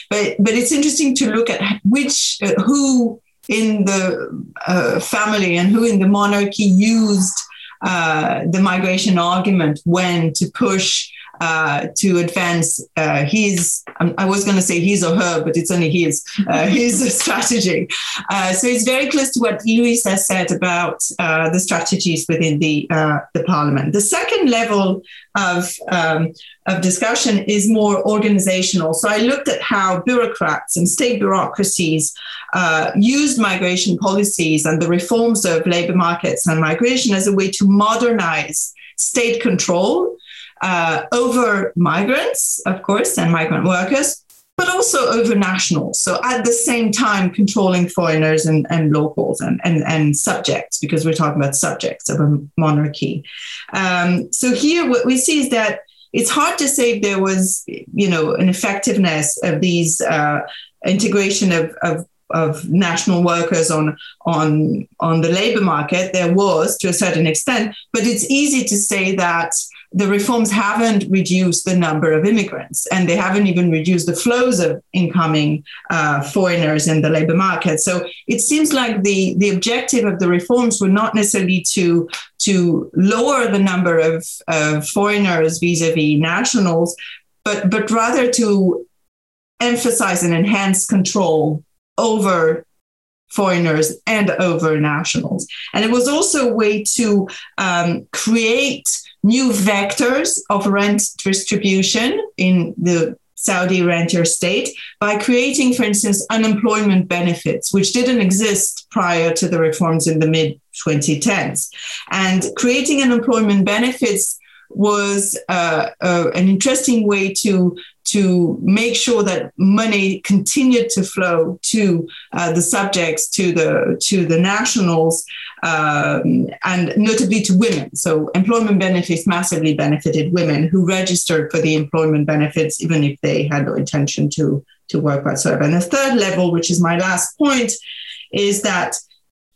But but it's interesting to look at which uh, who in the uh, family and who in the monarchy used uh, the migration argument when to push uh, to advance uh, his, I was going to say his or her, but it's only his, uh, his strategy. Uh, so it's very close to what Luis has said about uh, the strategies within the, uh, the parliament. The second level of, um, of discussion is more organizational. So I looked at how bureaucrats and state bureaucracies used migration policies and the reforms of labor markets and migration as a way to modernize state control uh, over migrants, of course, and migrant workers, but also over nationals. So at the same time, controlling foreigners and, and locals and, and, and subjects, because we're talking about subjects of a monarchy. Um, so here, what we see is that it's hard to say if there was, you know, an effectiveness of these uh, integration of, of of national workers on on on the labor market there was to a certain extent but it's easy to say that the reforms haven't reduced the number of immigrants and they haven't even reduced the flows of incoming uh, foreigners in the labor market. So it seems like the, the objective of the reforms were not necessarily to, to lower the number of, of foreigners vis-a-vis nationals, but, but rather to emphasize and enhance control over foreigners and over nationals. And it was also a way to um, create new vectors of rent distribution in the Saudi rentier state by creating, for instance, unemployment benefits, which didn't exist prior to the reforms in the mid 2010s. And creating unemployment benefits was uh, uh, an interesting way to to make sure that money continued to flow to uh, the subjects, to the to the nationals, um, and notably to women. So employment benefits massively benefited women who registered for the employment benefits, even if they had no intention to to work whatsoever. And the third level, which is my last point, is that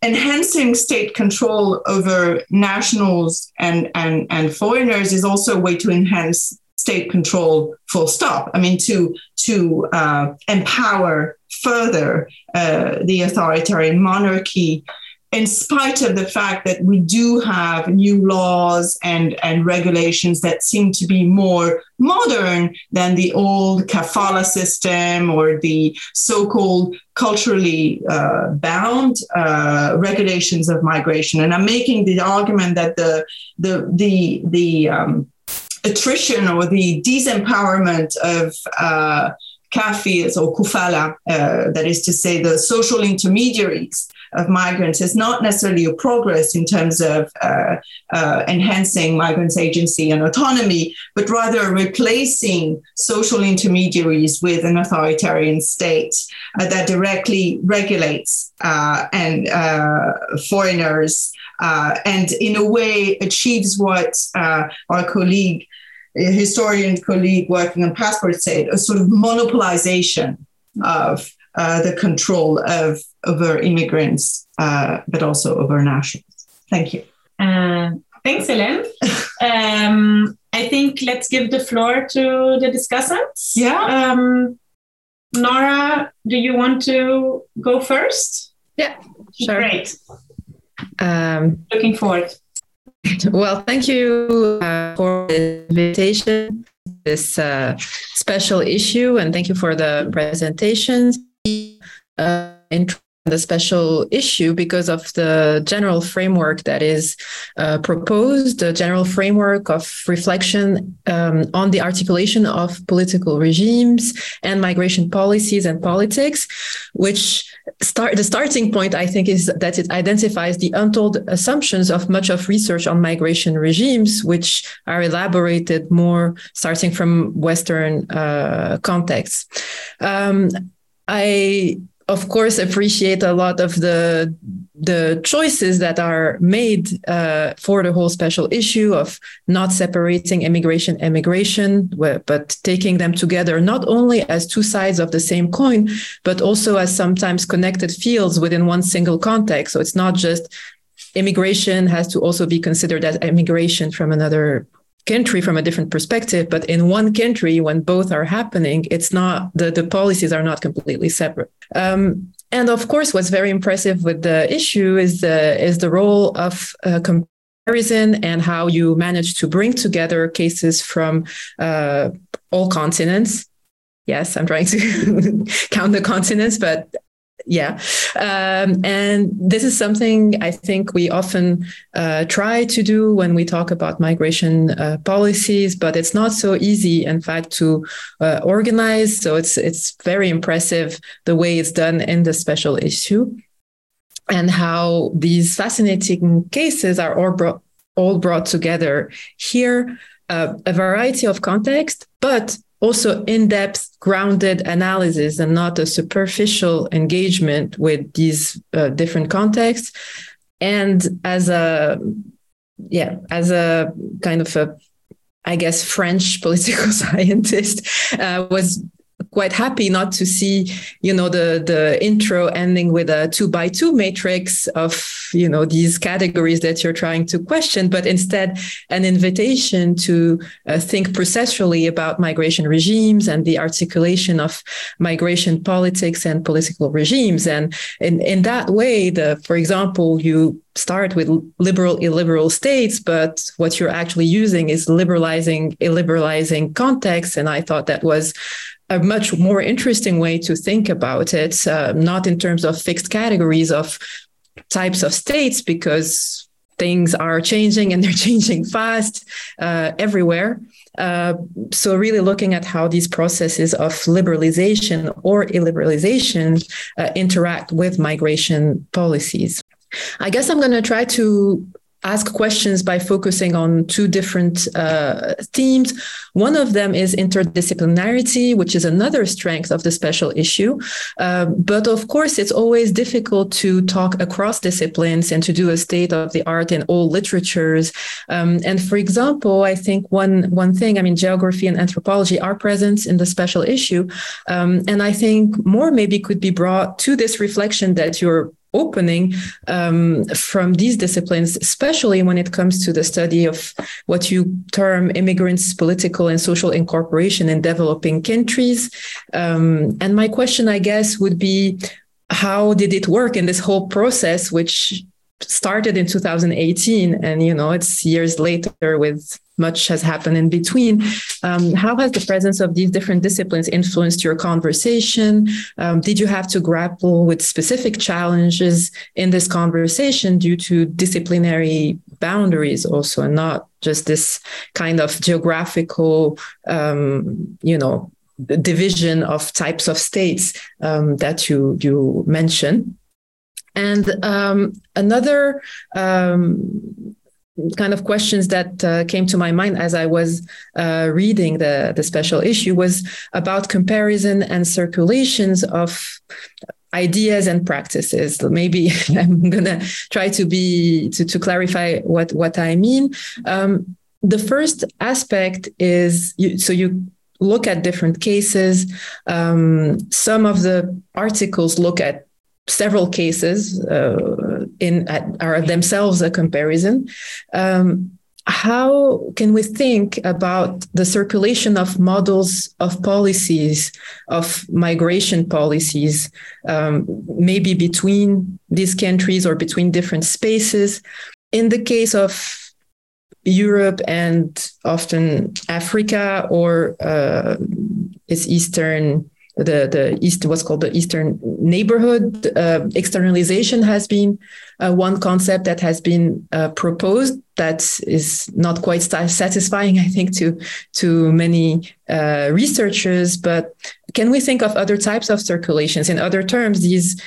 enhancing state control over nationals and, and, and foreigners is also a way to enhance state control full stop. I mean to to uh, empower further uh, the authoritarian monarchy in spite of the fact that we do have new laws and, and regulations that seem to be more modern than the old kafala system or the so-called culturally uh, bound uh, regulations of migration. And I'm making the argument that the the the the um, attrition or the disempowerment of uh, kafis or kufala, uh, that is to say, the social intermediaries of migrants. Is not necessarily a progress in terms of uh, uh, enhancing migrants' agency and autonomy, but rather replacing social intermediaries with an authoritarian state uh, that directly regulates uh, and uh, foreigners uh, and in a way achieves what our colleague historian colleague working on passports said, a sort of monopolization of uh, the control of over immigrants, uh, but also over nationals. Thank you. Uh, thanks, Hélène. um, I think let's give the floor to the discussants. Yeah. Um, Nora, do you want to go first? Yeah, sure. Great. Um, Looking forward. Well, thank you uh, for the invitation, this uh, special issue, and thank you for the presentations uh, the special issue because of the general framework that is uh, proposed, the general framework of reflection um, on the articulation of political regimes and migration policies and politics, which start the starting point, I think, is that it identifies the untold assumptions of much of research on migration regimes, which are elaborated more starting from Western uh, contexts. Um, I of course appreciate a lot of the the choices that are made uh, for the whole special issue of not separating immigration immigration but taking them together not only as two sides of the same coin but also as sometimes connected fields within one single context. So it's not just immigration has to also be considered as immigration from another country from a different perspective but in one country when both are happening it's not the, the policies are not completely separate. Um, and of course what's very impressive with the issue is the is the role of uh, comparison and how you manage to bring together cases from uh, all continents. Yes i'm trying to count the continents but yeah. Um, and this is something i think we often uh, try to do when we talk about migration uh, policies but it's not so easy in fact to uh, organize. So it's it's very impressive the way it's done in the special issue and how these fascinating cases are all brought all brought together here uh, a variety of context but also in-depth grounded analysis and not a superficial engagement with these uh, different contexts. And as a yeah as a kind of a i guess french political scientist uh, was quite happy not to see you know the the intro ending with a two by two matrix of you know these categories that you're trying to question but instead an invitation to uh, think processually about migration regimes and the articulation of migration politics and political regimes. And in in that way the for example you start with liberal illiberal states but what you're actually using is liberalizing illiberalizing context. And i thought that was a much more interesting way to think about it, uh, not in terms of fixed categories of types of states, because things are changing and they're changing fast uh, everywhere. Uh, so, really looking at how these processes of liberalization or illiberalization uh, interact with migration policies. I guess I'm going to try to ask questions by focusing on two different uh, themes. One of them is interdisciplinarity, which is another strength of the special issue. Um, but of course, it's always difficult to talk across disciplines and to do a state of the art in all literatures. Um, and for example, I think one one thing, I mean, geography and anthropology are present in the special issue, um, and I think more maybe could be brought to this reflection that you're opening um, from these disciplines, especially when it comes to the study of what you term immigrants' political and social incorporation in developing countries. Um, and my question, I guess, would be how did it work in this whole process, which started in 2018 and you know it's years later with much has happened in between. Um, how has the presence of these different disciplines influenced your conversation? Um, did you have to grapple with specific challenges in this conversation due to disciplinary boundaries also and not just this kind of geographical um, you know division of types of states um, that you you mentioned? And um, another um, kind of questions that uh, came to my mind as I was uh, reading the, the special issue was about comparison and circulations of ideas and practices. Maybe I'm gonna try to be to, to clarify what what I mean. Um, the first aspect is you, so you look at different cases. Um, some of the articles look at several cases uh, in are themselves a comparison. Um, how can we think about the circulation of models of policies, of migration policies, um, maybe between these countries or between different spaces? In the case of Europe and often Africa or uh, its Eastern the the east what's called the eastern neighborhood uh, externalization has been uh, one concept that has been uh, proposed that is not quite satisfying i think to to many uh, researchers but can we think of other types of circulations? In other terms these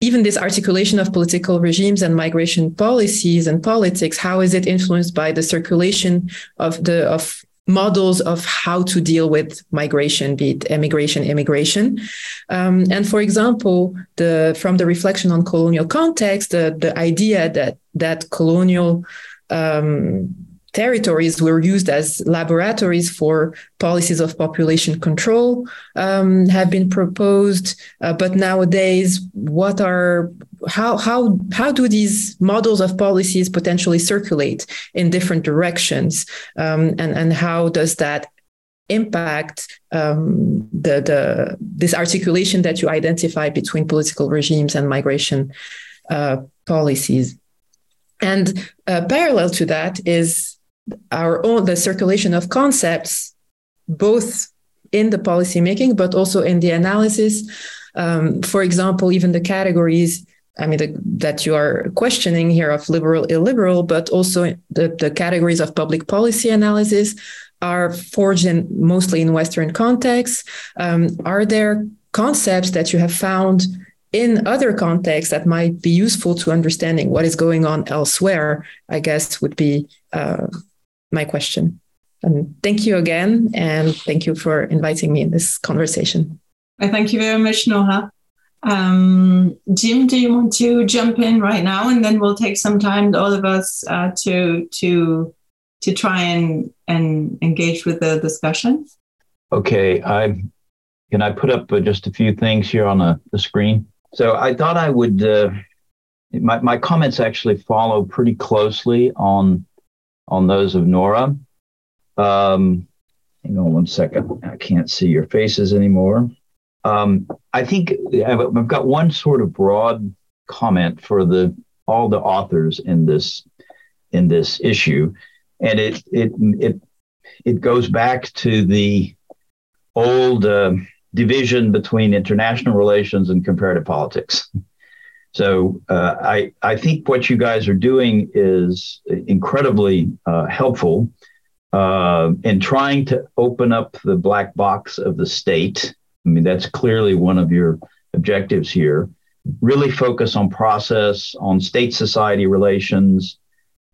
even this articulation of political regimes and migration policies and politics how is it influenced by the circulation of the of models of how to deal with migration, be it emigration, immigration. Um, and for example, the from the reflection on colonial context, the, the idea that that colonial um, territories were used as laboratories for policies of population control um, have been proposed. Uh, but nowadays, what are how how how do these models of policies potentially circulate in different directions, um, and and how does that impact um, the the this articulation that you identify between political regimes and migration uh, policies? And uh, parallel to that is our own the circulation of concepts, both in the policy making but also in the analysis. Um, for example, even the categories. I mean, the, that you are questioning here of liberal, illiberal, but also the, the categories of public policy analysis are forged in mostly in Western contexts. Um, are there concepts that you have found in other contexts that might be useful to understanding what is going on elsewhere? I guess would be uh, my question. And thank you again. And thank you for inviting me in this conversation. I thank you very much, Nora. Um, Jim, do you want to jump in right now, and then we'll take some time, all of us, uh, to to to try and and engage with the discussion. Okay, I can I put up uh, just a few things here on the, the screen. So I thought I would. Uh, my my comments actually follow pretty closely on on those of Nora. Um, hang on one second. I can't see your faces anymore. Um, I think I've got one sort of broad comment for the all the authors in this in this issue, and it it it it goes back to the old uh, division between international relations and comparative politics. So uh, I I think what you guys are doing is incredibly uh, helpful uh, in trying to open up the black box of the state. I mean that's clearly one of your objectives here. Really focus on process, on state society relations,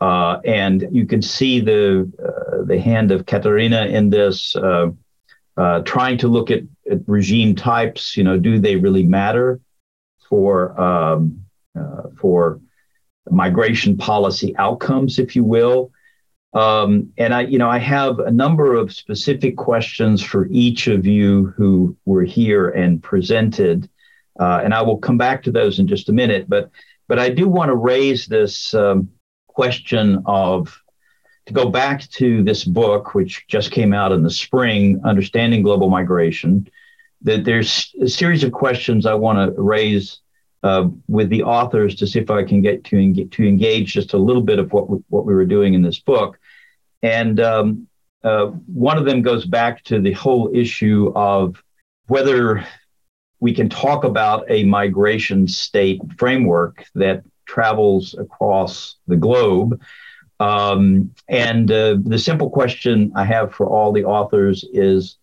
uh, and you can see the uh, the hand of Katharina in this. Uh, trying to look at, at regime types, you know, do they really matter? For um, uh, for migration policy outcomes, if you will. Um, and I, you know, I have a number of specific questions for each of you who were here and presented. Uh, and I will come back to those in just a minute. But but I do want to raise this um, question of to go back to this book, which just came out in the spring, Understanding Global Migration. That there's a series of questions I want to raise uh, with the authors to see if I can get to, to engage just a little bit of what we, what we were doing in this book. And um, uh, one of them goes back to the whole issue of whether we can talk about a migration state framework that travels across the globe. Um, and uh, the simple question I have for all the authors is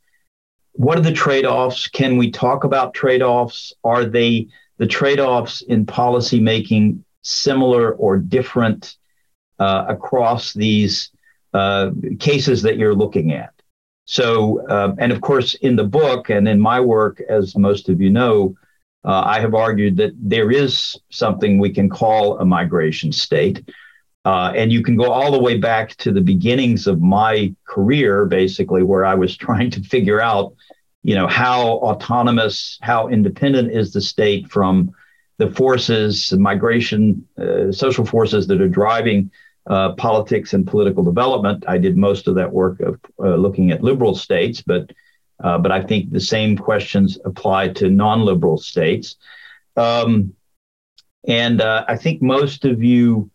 what are the trade offs? Can we talk about trade offs? Are they the trade offs in policy making similar or different uh, across these uh, cases that you're looking at? So, um, and of course, in the book and in my work, as most of you know, uh, I have argued that there is something we can call a migration state. Uh, and you can go all the way back to the beginnings of my career, basically, where I was trying to figure out, you know, how autonomous, how independent is the state from the forces, migration, uh, social forces that are driving uh, politics and political development. I did most of that work of uh, looking at liberal states, but uh, but I think the same questions apply to non-liberal states. Um, and uh, I think most of you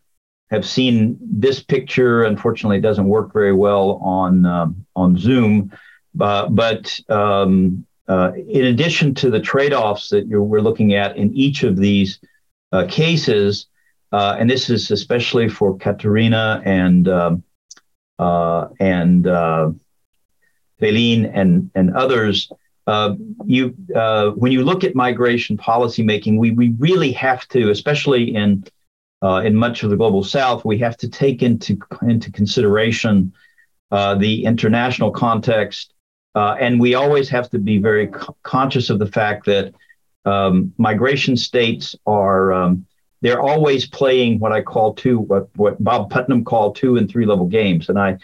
have seen this picture. Unfortunately, it doesn't work very well on um, on Zoom. but um, uh, in addition to the trade-offs that we're looking at in each of these uh, cases, uh, and this is especially for Katharina and um, uh, and uh, Feline and and others. Uh, you uh, when you look at migration policy making, we we really have to, especially in uh, in much of the global South, we have to take into into consideration the international context, and we always have to be very co- conscious of the fact that um, migration states are um, they're always playing what I call two, what, what Bob Putnam called two and three level games. And I,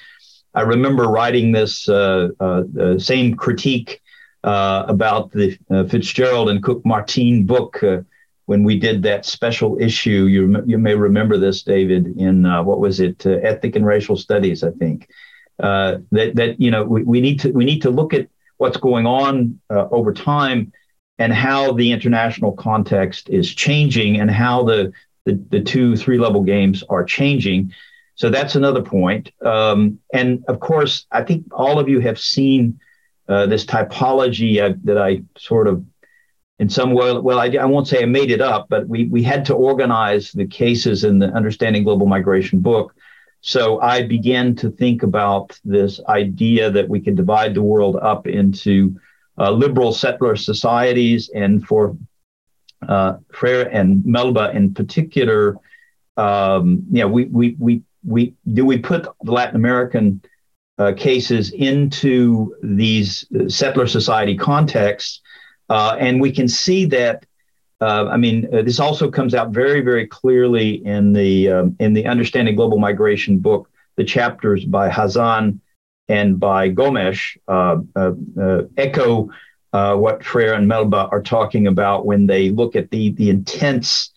I remember writing this uh, uh, uh same critique uh, about the uh, Fitzgerald and Cook Martin book uh, when we did that special issue. You, you may remember this, David, in what was it, Ethnic and Racial Studies, I think. that that you know we, we need to we need to look at what's going on over time and how the international context is changing and how the, the, the two three level games are changing. So that's another point. Um, and of course, I think all of you have seen uh, this typology uh, that I sort of, in some way, well, I, I, won't say I made it up, but we, we had to organize the cases in the Understanding Global Migration book. So I began to think about this idea that we can divide the world up into uh, liberal settler societies, and for uh, Freier and Melde in particular, um, you know, we, we, we, we, do we put the Latin American uh, cases into these settler society contexts? Uh, and we can see that uh, I mean, uh, this also comes out very, very clearly in the um, in the Understanding Global Migration book, the chapters by Hazan and by Gomes uh, uh, uh, echo what Freier and Melde are talking about when they look at the the intense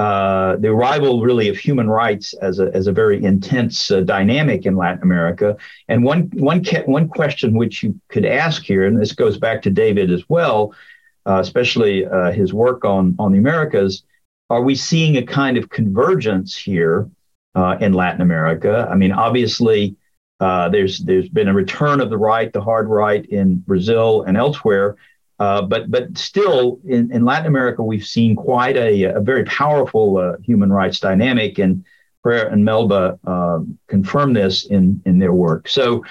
uh, the arrival really of human rights as a, as a very intense uh, dynamic in Latin America. And one, one, one question which you could ask here, and this goes back to David as well, uh, especially his work on, on the Americas, are we seeing a kind of convergence here in Latin America? I mean, obviously, uh, there's there's been a return of the right, the hard right in Brazil and elsewhere, uh, but but still in, in Latin America we've seen quite a, a very powerful uh, human rights dynamic, and Freier and Melde um, confirm this in in their work. So.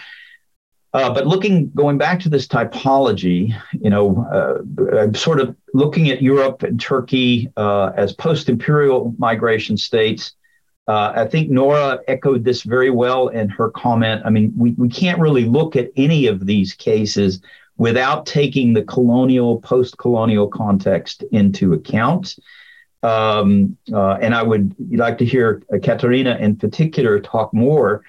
Uh, but looking, going back to this typology, you know, uh, I'm sort of looking at Europe and Turkey as post-imperial migration states, uh, I think Nora echoed this very well in her comment. I mean, we, we can't really look at any of these cases without taking the colonial, post colonial context into account. Um, uh, and I would like to hear uh, Katharina in particular talk more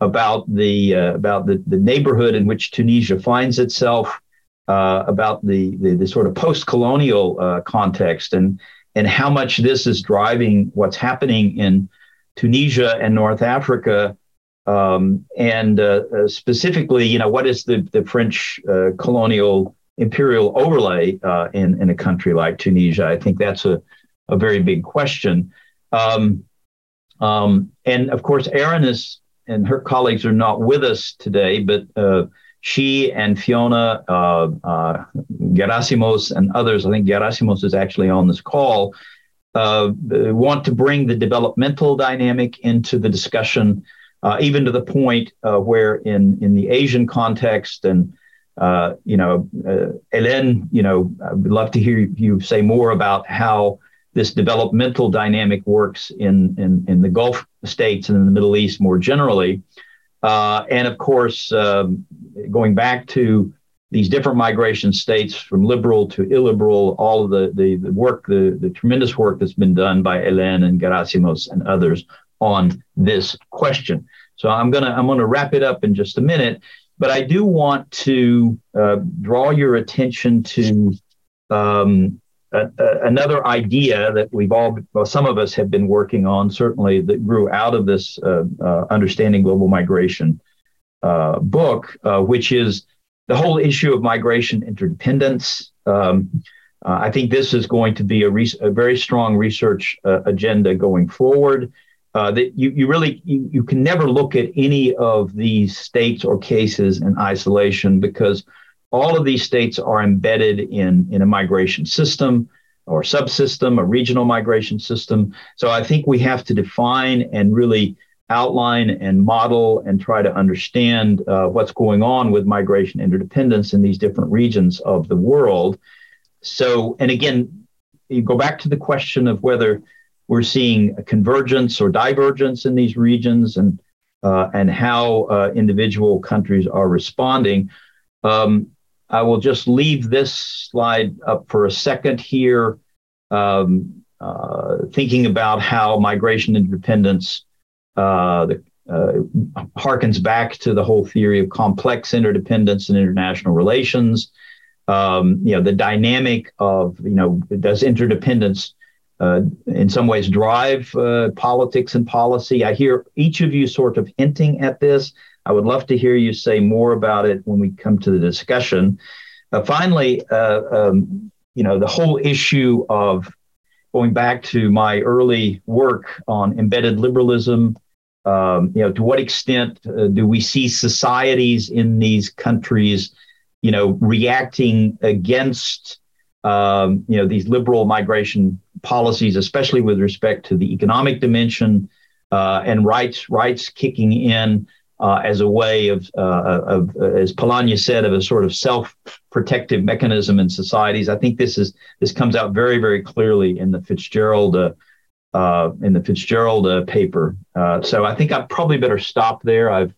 about the uh, about the, the neighborhood in which Tunisia finds itself uh, about the, the, the sort of post-colonial uh, context and and how much this is driving what's happening in Tunisia and North Africa, um, and uh, uh specifically, you know, what is the the French uh, colonial imperial overlay uh, in in a country like Tunisia? I think that's a a very big question. Um, um, and of course, Erin is and her colleagues are not with us today, but she and Fiona uh, uh, Gerasimos and others, I think Gerasimos is actually on this call, uh, want to bring the developmental dynamic into the discussion, uh, even to the point uh, where in, in the Asian context and uh, you know, Hélène, you know, I would love to hear you say more about how this developmental dynamic works in, in, in the Gulf states and in the Middle East more generally. Uh, and of course, um, going back to these different migration states from liberal to illiberal, all of the, the, the work, the, the tremendous work that's been done by Hélène and Gerasimos and others on this question. So I'm gonna I'm gonna wrap it up in just a minute, but I do want to uh, draw your attention to um, a, a, another idea that we've all, well, some of us have been working on, certainly that grew out of this uh, uh, Understanding Global Migration uh, book, uh, which is the whole issue of migration interdependence. Um, uh, I think this is going to be a, re- a very strong research agenda going forward. That you, you really you, you can never look at any of these states or cases in isolation because all of these states are embedded in, in a migration system or subsystem, a regional migration system. So I think we have to define and really outline and model and try to understand uh, what's going on with migration interdependence in these different regions of the world. So, and again, you go back to the question of whether we're seeing a convergence or divergence in these regions and uh, and how uh, individual countries are responding. Um, I will just leave this slide up for a second here, um, uh, thinking about how migration interdependence uh, the, uh, harkens back to the whole theory of complex interdependence in international relations. Um, you know, the dynamic of, you know, does interdependence uh, in some ways drive uh, politics and policy? I hear each of you sort of hinting at this. I would love to hear you say more about it when we come to the discussion. Uh, finally, uh, um, you know, the whole issue of going back to my early work on embedded liberalism. Um, you know, to what extent uh, do we see societies in these countries, you know, reacting against, um, you know, these liberal migration policies, especially with respect to the economic dimension uh, and rights rights kicking in uh, as a way of, uh, of, as Polanyi said, of a sort of self-protective mechanism in societies. I think this is this comes out very, very clearly in the Fitzgerald uh, uh in the Fitzgerald uh, paper. Uh, so I think I probably better stop there. I've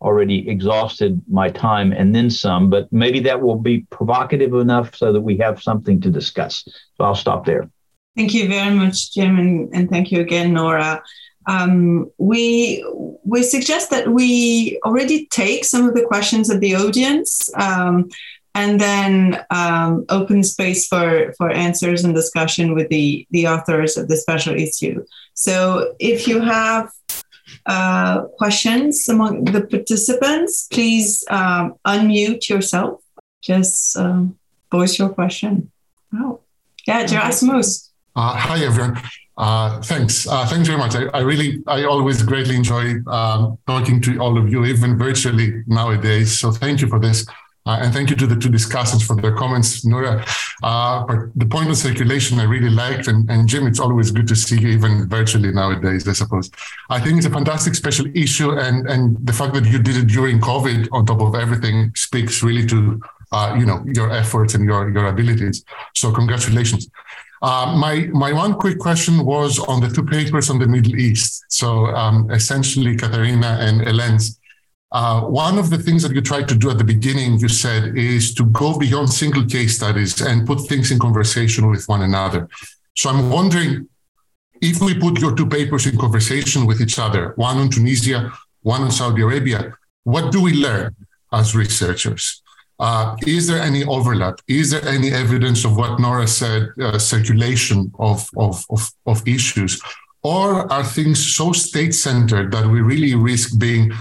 already exhausted my time and then some, but maybe that will be provocative enough so that we have something to discuss. So I'll stop there. Thank you very much, Jim, and, and thank you again, Nora um, we we suggest that we already take some of the questions of the audience um, and then um, open space for for answers and discussion with the the authors of the special issue. So if you have uh, questions among the participants, please um, unmute yourself. Just um, voice your question. Oh, yeah, Gerasimos. Uh, hi, everyone. Uh, thanks. Uh, thanks very much. I, I, really, I always greatly enjoy um, talking to all of you, even virtually nowadays. So thank you for this. Uh, and thank you to the two discussants for their comments, Nora. Uh, but the point of circulation I really liked. And, and Jim, it's always good to see you even virtually nowadays, I suppose. I think it's a fantastic special issue. And, and the fact that you did it during COVID on top of everything speaks really to, uh, you know, your efforts and your, your abilities. So congratulations. Uh, my my one quick question was on the two papers on the Middle East. So um, essentially, Katharina and Hélène, Uh, one of the things that you tried to do at the beginning, you said, is to go beyond single case studies and put things in conversation with one another. So I'm wondering if we put your two papers in conversation with each other, one on Tunisia, one on Saudi Arabia, what do we learn as researchers? Uh, is there any overlap? Is there any evidence of what Nora said, uh, circulation of, of, of, of issues? Or are things so state centered that we really risk being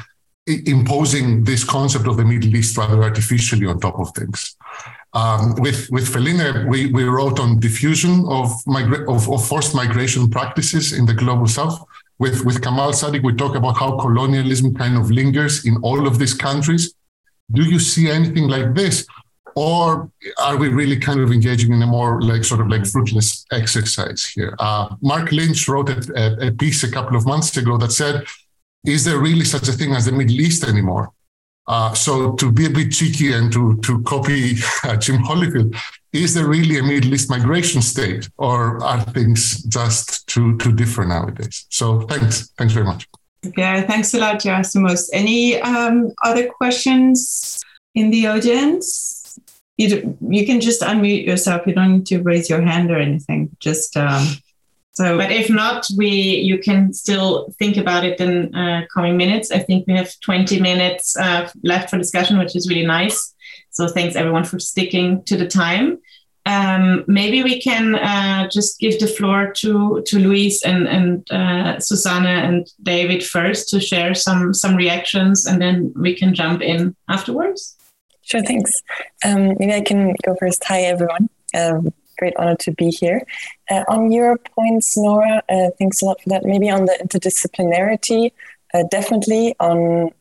imposing this concept of the Middle East rather artificially on top of things? Um, with with Feline, we, we wrote on diffusion of, migra- of, of forced migration practices in the global south. With with Kamal Sadiq, we talk about how colonialism kind of lingers in all of these countries. Do you see anything like this? Or are we really kind of engaging in a more like sort of like fruitless exercise here? Uh, Marc Lynch wrote a, a piece a couple of months ago that said, is there really such a thing as the Middle East anymore? Uh, so to be a bit cheeky and to to copy uh, Jim Hollifield, is there really a Middle East migration state, or are things just too too different nowadays? So thanks, thanks very much. Yeah, thanks a lot, Gerasimos. Any um, other questions in the audience? You you can just unmute yourself. You don't need to raise your hand or anything. Just um, so, but if not, we you can still think about it in uh, coming minutes. I think we have 20 minutes uh, left for discussion, which is really nice. So thanks everyone for sticking to the time. Um, maybe we can uh, just give the floor to to Louise and and uh, Susanne and David first to share some some reactions, and then we can jump in afterwards. Sure, thanks. Um, maybe I can go first. Hi, everyone. Um, great honor to be here. Uh, on your points, Nora, uh, thanks a lot for that. Maybe on the interdisciplinarity, uh, definitely on,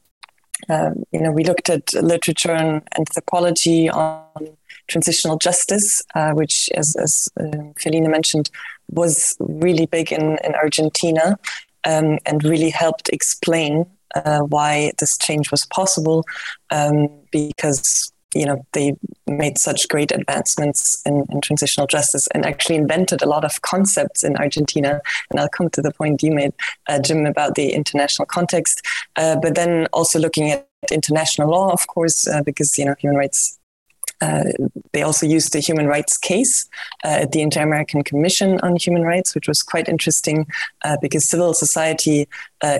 um, you know, we looked at literature and anthropology on transitional justice, uh, which, as, as um, Feline mentioned, was really big in, in Argentina um, and really helped explain uh, why this change was possible um, because you know they made such great advancements in, in, transitional justice and actually invented a lot of concepts in Argentina. And I'll come to the point you made, uh, Jim, about the international context, uh, but then also looking at international law, of course, uh, because you know human rights. Uh, they also used the human rights case uh, at the Inter American Commission on Human Rights, which was quite interesting uh, because civil society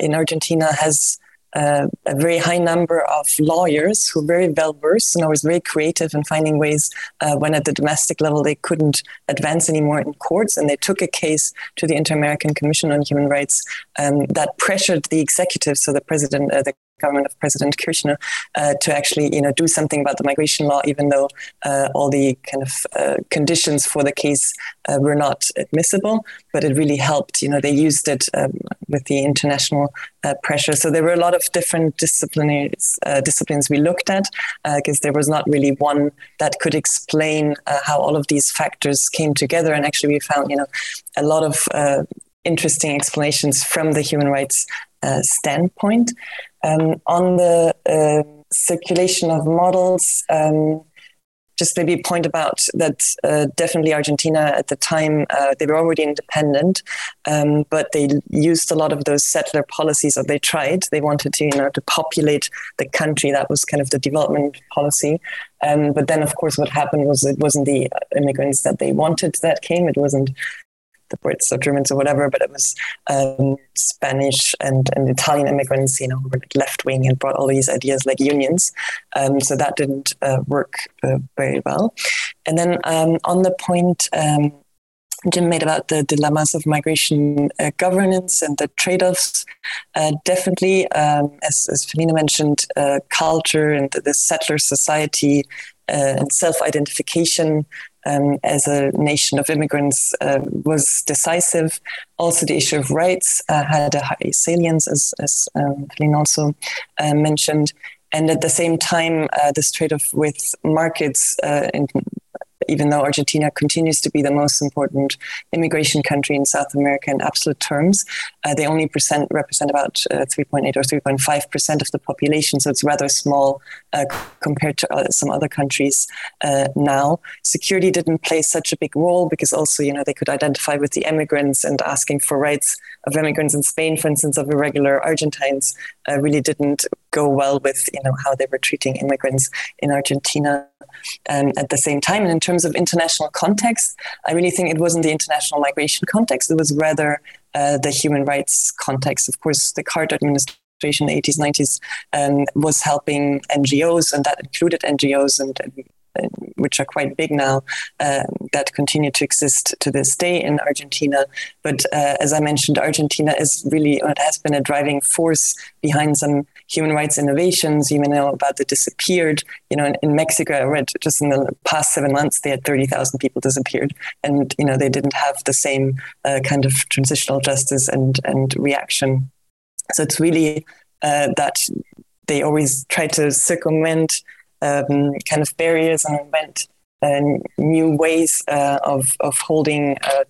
in Argentina has uh, a very high number of lawyers who are very well versed and always very creative in finding ways uh, when at the domestic level they couldn't advance anymore in courts. And they took a case to the Inter American Commission on Human Rights um, that pressured the executive, so the president, uh, the government of President Kirchner uh, to actually, you know, do something about the migration law, even though uh, all the kind of uh, conditions for the case uh, were not admissible. But it really helped. You know, they used it um, with the international uh, pressure. So there were a lot of different disciplines uh, disciplines we looked at because there was not really one that could explain how all of these factors came together. And actually, we found, you know, a lot of interesting explanations from the human rights standpoint. Um, on the uh, circulation of models, um, just maybe point about that uh, definitely Argentina at the time, uh, they were already independent, um, but they used a lot of those settler policies, or they tried. They wanted to, you know, to populate the country. That was kind of the development policy. Um, but then, of course, what happened was it wasn't the immigrants that they wanted that came. It wasn't the Brits or Germans or whatever, but it was um, Spanish and, and Italian immigrants, you know, who were like left wing and brought all these ideas like unions. Um, so that didn't uh, work uh, very well. And then um, on the point um, Jim made about the dilemmas of migration uh, governance and the trade offs, uh, definitely, um, as, as Feline mentioned, uh, culture and the settler society uh, and self identification um, as a nation of immigrants uh, was decisive. Also, the issue of rights uh, had a high salience, as, as um, also uh, mentioned. And at the same time, uh, this trade off with markets uh, in even though Argentina continues to be the most important immigration country in South America in absolute terms, uh, they only percent, represent about uh, 3.8 or 3.5 percent of the population. So it's rather small uh, compared to uh, some other countries uh, now. Security didn't play such a big role because also, you know, they could identify with the immigrants and asking for rights of immigrants in Spain, for instance, of irregular Argentines, uh, really didn't go well with, you know, how they were treating immigrants in Argentina um, at the same time. And in terms of international context, I really think it wasn't the international migration context, it was rather uh, the human rights context. Of course, the Carter administration in the 80s, 90s um, was helping NGOs, and that included NGOs and, and which are quite big now, um, that continue to exist to this day in Argentina. But uh, as I mentioned, Argentina is really, it has been a driving force behind some human rights innovations. You may know about the disappeared. You know, in, in Mexico, I read just in the past seven months, they had 30,000 people disappeared. And, you know, they didn't have the same uh, kind of transitional justice and, and reaction. So it's really uh, that they always try to circumvent um, kind of barriers and invent uh, new ways uh, of of holding uh,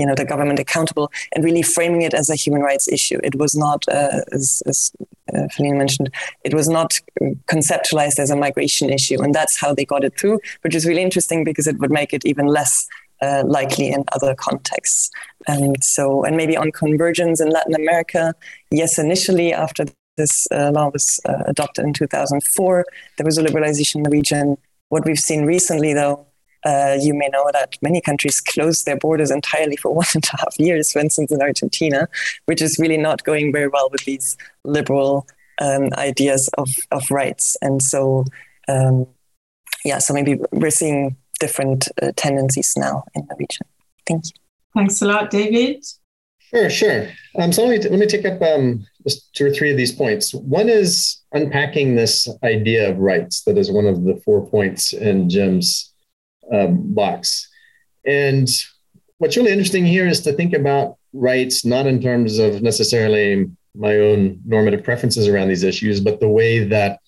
you know the government accountable and really framing it as a human rights issue. It was not, uh, as, as uh, Feline mentioned, it was not conceptualized as a migration issue, and that's how they got it through, which is really interesting because it would make it even less uh, likely in other contexts. And so, and maybe on convergence in Latin America, yes, initially after this uh, law was uh, adopted in 2004. There was a liberalization in the region. What we've seen recently, though, uh, you may know that many countries closed their borders entirely for one and a half years, for instance, in Argentina, which is really not going very well with these liberal um, ideas of, of rights. And so, um, yeah, so maybe we're seeing different uh, tendencies now in the region. Thank you. Thanks a lot, David. Sure, sure. Um, so let me, let me take up um, just two or three of these points. One is unpacking this idea of rights. That is one of the four points in Jim's um, box. And what's really interesting here is to think about rights not in terms of necessarily my own normative preferences around these issues, but the way that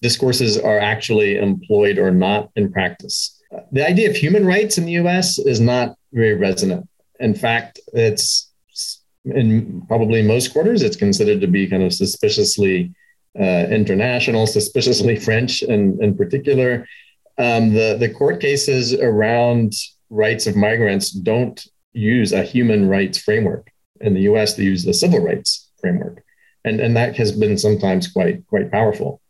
discourses are actually employed or not in practice. The idea of human rights in the US is not very resonant. In fact, it's in probably most quarters, it's considered to be kind of suspiciously uh, international, suspiciously French, in, in particular. Um, the the court cases around rights of migrants don't use a human rights framework. In the U.S., they use the civil rights framework, and and that has been sometimes quite quite powerful.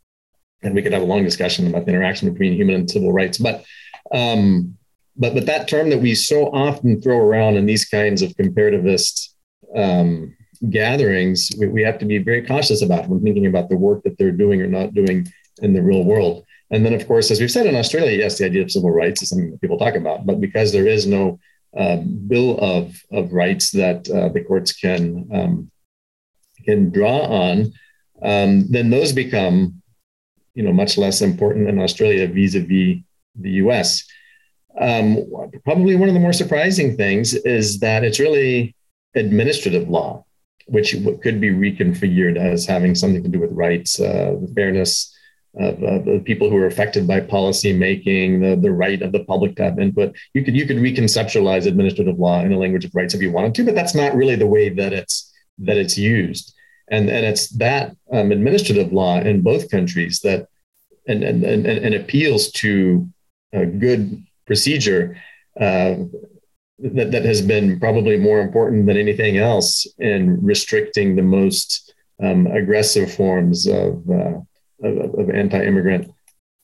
And we could have a long discussion about the interaction between human and civil rights, but. Um, but but that term that we so often throw around in these kinds of comparativist um, gatherings, we, we have to be very cautious about when thinking about the work that they're doing or not doing in the real world. And then, of course, as we've said in Australia, yes, the idea of civil rights is something that people talk about, but because there is no um, bill of, of rights that uh, the courts can um, can draw on, um, then those become, you know, much less important in Australia vis-a-vis the U.S. Um, probably one of the more surprising things is that it's really administrative law, which could be reconfigured as having something to do with rights, uh, fairness of, the people who are affected by policy making, the, the right of the public to have input. You could you could reconceptualize administrative law in a language of rights if you wanted to, but that's not really the way that it's that it's used. And, and it's that um, administrative law in both countries that and, and, and, and appeals to a good procedure uh, that, that has been probably more important than anything else in restricting the most um, aggressive forms of, uh, of, of anti-immigrant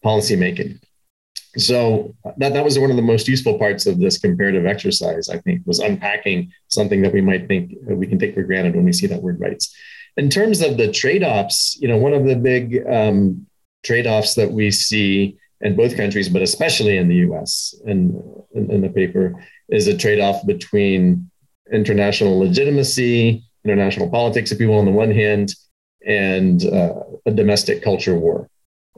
policymaking. So that, that was one of the most useful parts of this comparative exercise, I think, was unpacking something that we might think we can take for granted when we see that word rights. In terms of the trade-offs, you know, one of the big um, trade-offs that we see in both countries, but especially in the US in, in, in the paper, is a trade off between international legitimacy, international politics, if you will, on the one hand, and uh, a domestic culture war.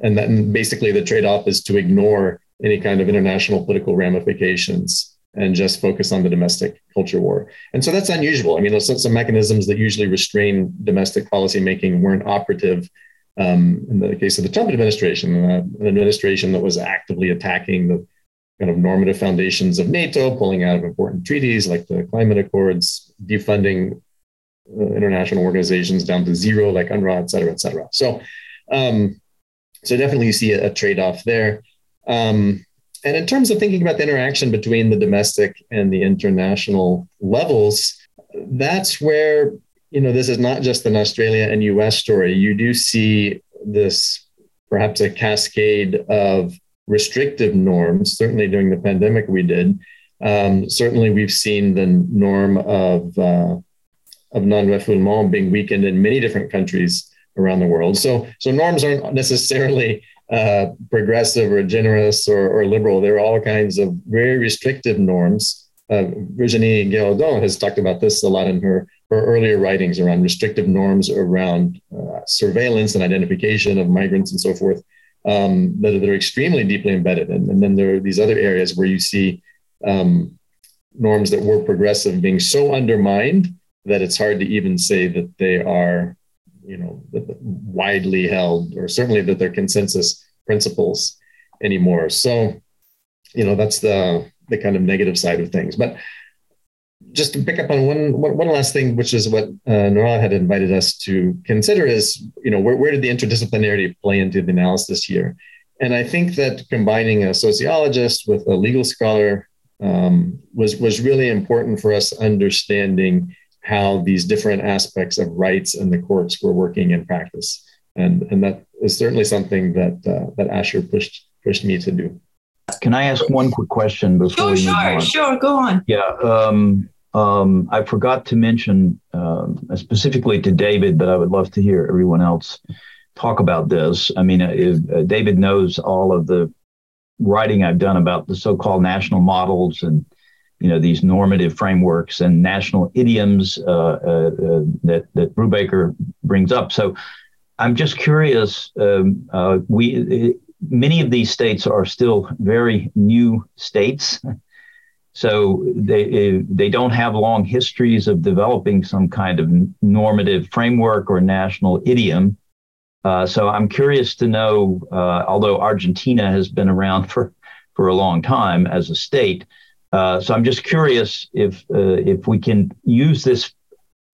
And then basically the trade off is to ignore any kind of international political ramifications and just focus on the domestic culture war. And so that's unusual. I mean, those some mechanisms that usually restrain domestic policy making weren't operative um, in the case of the Trump administration, uh, an administration that was actively attacking the kind of normative foundations of NATO, pulling out of important treaties like the climate accords, defunding uh, international organizations down to zero, like UNRWA, et cetera, et cetera. So, um, so definitely you see a, a trade-off there. Um, and in terms of thinking about the interaction between the domestic and the international levels, that's where you know this is not just an Australia and U.S. story. You do see this perhaps a cascade of restrictive norms. Certainly during the pandemic, we did. Um, certainly, we've seen the norm of uh, of non-refoulement being weakened in many different countries around the world. So, so norms aren't necessarily uh, progressive or generous or, or, liberal. There are all kinds of very restrictive norms. Uh, Virginie Guiraudon has talked about this a lot in her, her earlier writings around restrictive norms around uh, surveillance and identification of migrants and so forth um, that, that, are extremely deeply embedded. And, and, then there are these other areas where you see um, norms that were progressive being so undermined that it's hard to even say that they are you know widely held or certainly that they're consensus principles anymore so you know that's the the kind of negative side of things but just to pick up on one one last thing which is what uh, Nora had invited us to consider is you know where, where did the interdisciplinarity play into the analysis here and i think that combining a sociologist with a legal scholar um, was was really important for us understanding how these different aspects of rights and the courts were working in practice. And, and that is certainly something that, uh, that Asher pushed, pushed me to do. Can I ask one quick question before sure, we move sure, on? Sure, go on. Yeah, um, um, I forgot to mention um, specifically to David, but I would love to hear everyone else talk about this. I mean, uh, if, uh, David knows all of the writing I've done about the so-called national models and you know these normative frameworks and national idioms uh, uh, uh, that that Brubaker brings up. So I'm just curious. Um, uh, we many of these states are still very new states, so they they don't have long histories of developing some kind of normative framework or national idiom. Uh, so I'm curious to know, uh, although Argentina has been around for for a long time as a state uh, so I'm just curious if uh, if we can use this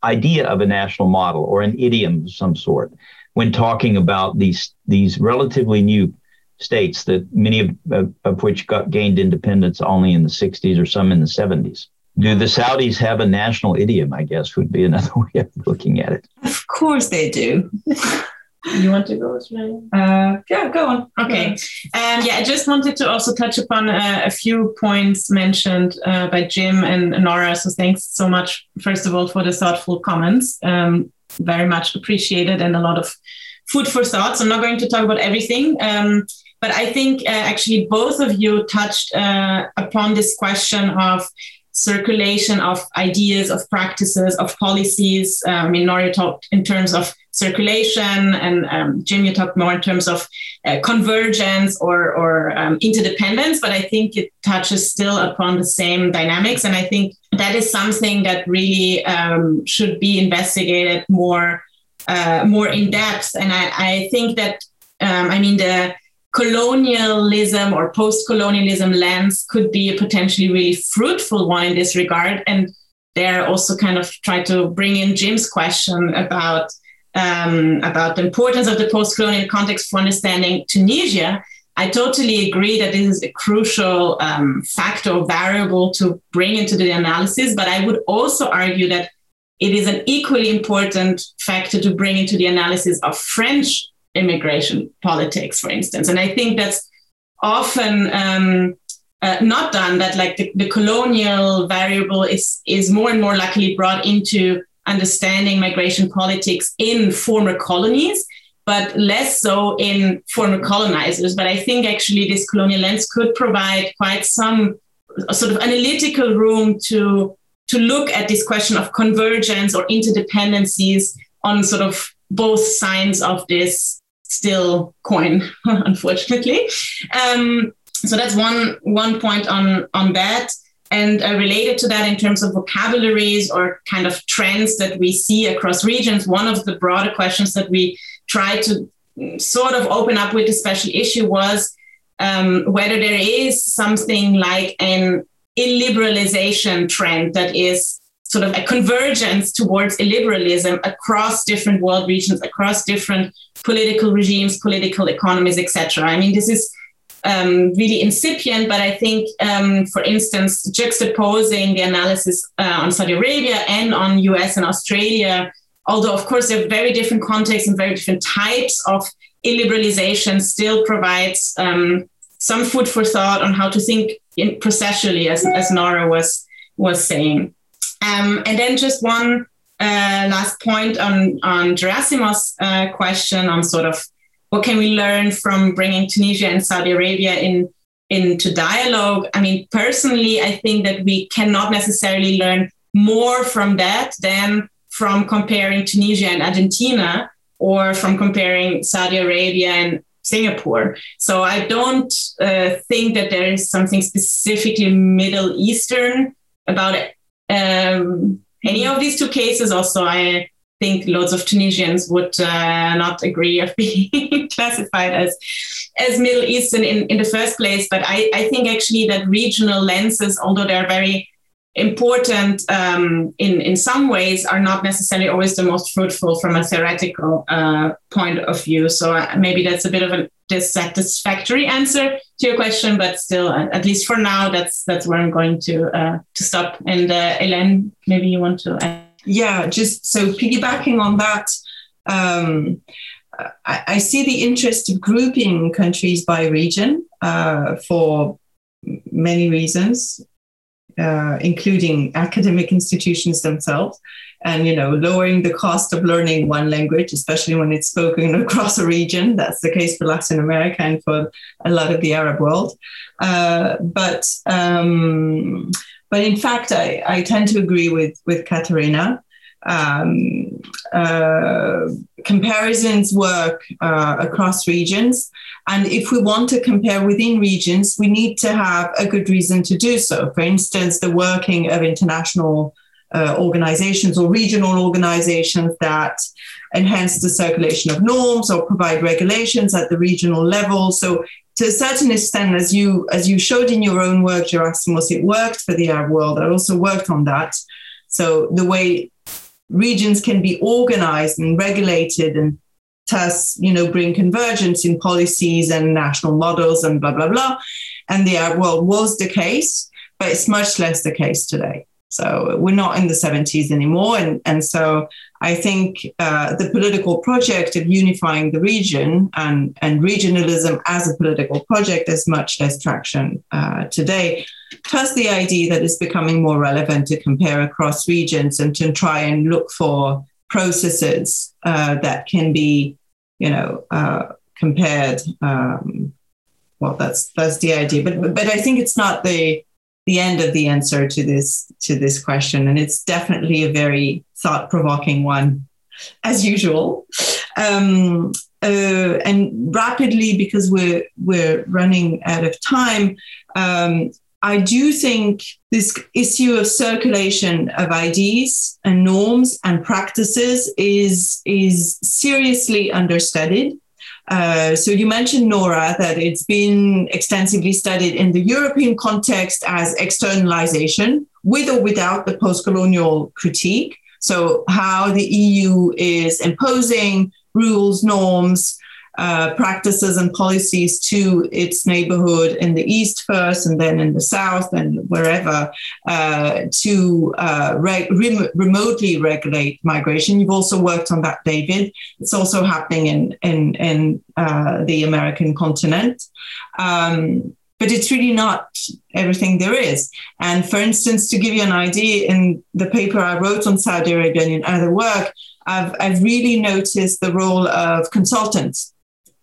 idea of a national model or an idiom of some sort when talking about these these relatively new states that many of, of, of which got gained independence only in the 60s or some in the 70s. Do the Saudis have a national idiom? I guess would be another way of looking at it. Of course they do. You want to go, Australia? Uh, yeah, go on. Okay. Um, yeah, I just wanted to also touch upon uh, a few points mentioned uh, by Jim and Nora. So thanks so much, first of all, for the thoughtful comments. Um, very much appreciated and a lot of food for thoughts. I'm not going to talk about everything. Um, but I think uh, actually both of you touched uh, upon this question of circulation of ideas, of practices, of policies. Uh, I mean, Nora talked in terms of circulation, and um, Jim, you talked more in terms of uh, convergence or, or um, interdependence, but I think it touches still upon the same dynamics. And I think that is something that really um, should be investigated more, uh, more in depth. And I, I think that, um, I mean, the colonialism or post-colonialism lens could be a potentially really fruitful one in this regard. And there also kind of try to bring in Jim's question about um, about the importance of the post-colonial context for understanding Tunisia. I totally agree that this is a crucial um, factor or variable to bring into the analysis, but I would also argue that it is an equally important factor to bring into the analysis of French immigration politics, for instance. And I think that's often um, uh, not done. That like the, the colonial variable is is more and more luckily brought into understanding migration politics in former colonies, but less so in former colonizers. But I think actually this colonial lens could provide quite some sort of analytical room to to look at this question of convergence or interdependencies on sort of both sides of this still coin, unfortunately. Um, so that's one one point on on that. And uh, related to that, in terms of vocabularies or kind of trends that we see across regions, one of the broader questions that we tried to sort of open up with the special issue was um, whether there is something like an illiberalization trend that is sort of a convergence towards illiberalism across different world regions, across different political regimes, political economies, etc. I mean, this is um, really incipient, but I think, um, for instance, juxtaposing the analysis uh, on Saudi Arabia and on US and Australia, although of course they're very different contexts and very different types of illiberalization, still provides um, some food for thought on how to think in processually, as, as Nora was was saying. Um, and then just one uh, last point on on Gerasimos' uh, question on sort of what can we learn from bringing Tunisia and Saudi Arabia in into dialogue. I mean, personally, I think that we cannot necessarily learn more from that than from comparing Tunisia and Argentina or from comparing Saudi Arabia and Singapore. So I don't uh, think that there is something specifically Middle Eastern about it. Um, any of these two cases. Also, I think lots of Tunisians would uh, not agree of being classified as as Middle Eastern in, in the first place. But I, I think actually that regional lenses, although they're very important um, in, in some ways, are not necessarily always the most fruitful from a theoretical uh, point of view. So uh, maybe that's a bit of a dissatisfactory answer to your question, but still, at least for now, that's that's where I'm going to uh, to stop. And uh, Hélène, maybe you want to. Add. Yeah, just so piggybacking on that. Um, I, I, see the interest of grouping countries by region uh, for many reasons, uh, including academic institutions themselves and you know lowering the cost of learning one language especially when it's spoken across a region. That's the case for latin america and for a lot of the arab world. Uh, but um, but in fact I, I tend to agree with with Katharina um, uh, comparisons work uh, across regions. And if we want to compare within regions, we need to have a good reason to do so. For instance, the working of international uh, organizations or regional organizations that enhance the circulation of norms or provide regulations at the regional level. So to a certain extent, as you as you showed in your own work, Gerasimos, it worked for the Arab world. I also worked on that. So the way regions can be organized and regulated and thus, you know, bring convergence in policies and national models and blah, blah, blah. And the uh, Arab world was the case, but it's much less the case today. So we're not in the 70s anymore. And, and so I think uh, the political project of unifying the region and, and regionalism as a political project has much less traction uh, today. Plus, the idea that it's becoming more relevant to compare across regions and to try and look for processes uh, that can be, you know, uh, compared. Um, well, that's that's the idea, but but I think it's not the the end of the answer to this to this question, and it's definitely a very thought provoking one, as usual. Um, uh, and rapidly, because we're we're running out of time, um, I do think this issue of circulation of ideas and norms and practices is is seriously understudied. Uh, so you mentioned Nora that it's been extensively studied in the European context as externalization, with or without the post-colonial critique. So how the EU is imposing rules, norms, uh, practices and policies to its neighborhood in the east first and then in the south and wherever uh, to uh, re- rem- remotely regulate migration. You've also worked on that, David. It's also happening in, in, in uh, the American continent. Um, but it's really not everything there is. And for instance, to give you an idea, in the paper I wrote on Saudi Arabia and in other work, I've, I've really noticed the role of consultants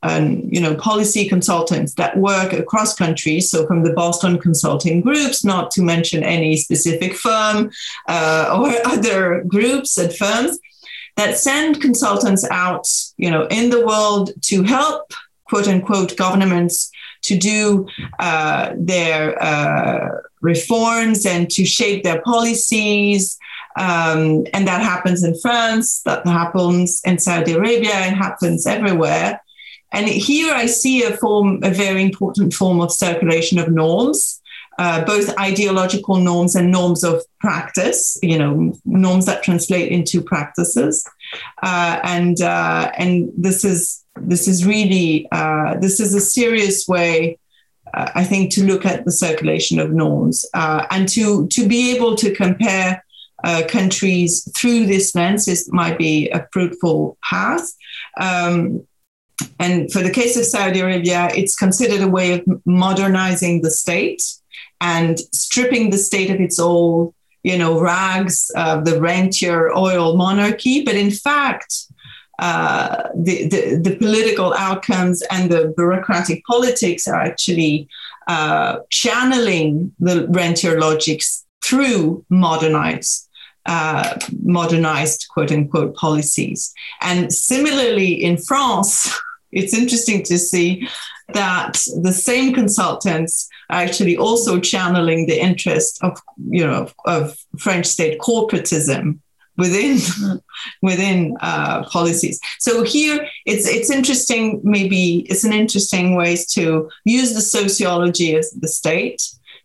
and you know policy consultants that work across countries so from the boston consulting groups not to mention any specific firm uh, or other groups and firms that send consultants out you know in the world to help quote unquote governments to do uh, their uh, reforms and to shape their policies. Um, and that happens in france that happens in saudi arabia it happens everywhere and here I see a form, a very important form of circulation of norms, uh, both ideological norms and norms of practice, you know, norms that translate into practices. Uh, and uh, and this is this is really uh, this is a serious way. Uh, I think to look at the circulation of norms uh, and to to be able to compare countries through this lens is, might be a fruitful path. Um, and for the case of Saudi Arabia, it's considered a way of modernizing the state and stripping the state of its old you know, rags of the rentier oil monarchy. But in fact, uh, the, the, the, political outcomes and the bureaucratic politics are actually uh, channeling the rentier logics through modernized uh, modernized quote unquote policies. And similarly in France, it's interesting to see that the same consultants are actually also channeling the interest of you know of French state corporatism within within uh, policies. So here it's it's interesting. Maybe it's an interesting ways to use the sociology of the state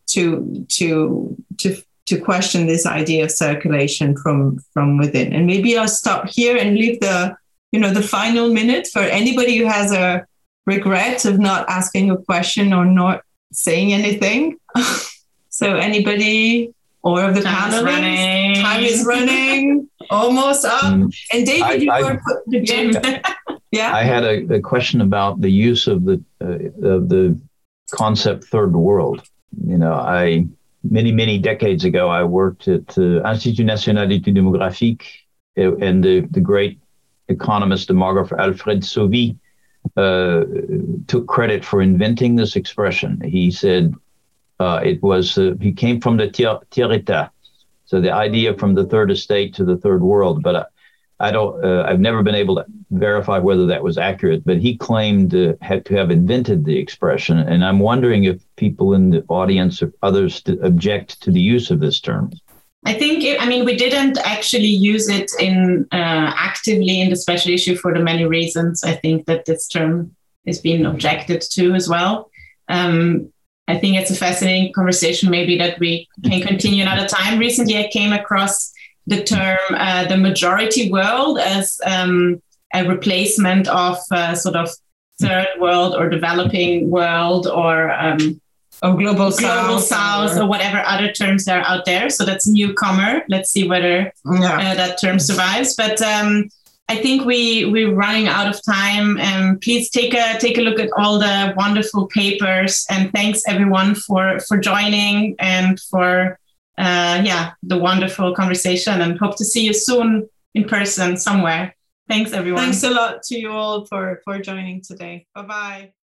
to to to to question this idea of circulation from from within. And maybe I'll stop here and leave the you know the final minute for anybody who has a regret of not asking a question or not saying anything. so anybody or of the time panelists, is running. time is running, almost up. Mm. And David, I, you I, were the yeah. I had a, a, question about the use of the uh, of the concept third world. You know, I many, many decades ago, I worked at the uh, Institut National d'Études Démographiques, uh, and the, the great economist, demographer Alfred Sauvy, uh, took credit for inventing this expression. He said uh, it was, uh, he came from the tiers état, so the idea from the third estate to the third world. But uh, I don't. Uh, I've never been able to verify whether that was accurate, but he claimed uh, had to have invented the expression, and I'm wondering if people in the audience or others object to the use of this term. I think. It, I mean, we didn't actually use it in uh, actively in the special issue for the many reasons. I think that this term is being objected to as well. Um, I think it's a fascinating conversation. Maybe that we can continue another time. Recently, I came across the term uh, the majority world as um, a replacement of uh, sort of third world or developing world or um, or global, global south, south or, or, whatever other terms are out there. So that's newcomer. Let's see whether yeah. uh, that term survives. But um, I think we we're running out of time. And please take a take a look at all the wonderful papers. And thanks everyone for for joining and for uh, yeah, the wonderful conversation and hope to see you soon in person somewhere. Thanks, everyone. Thanks a lot to you all for, for joining today. Bye bye.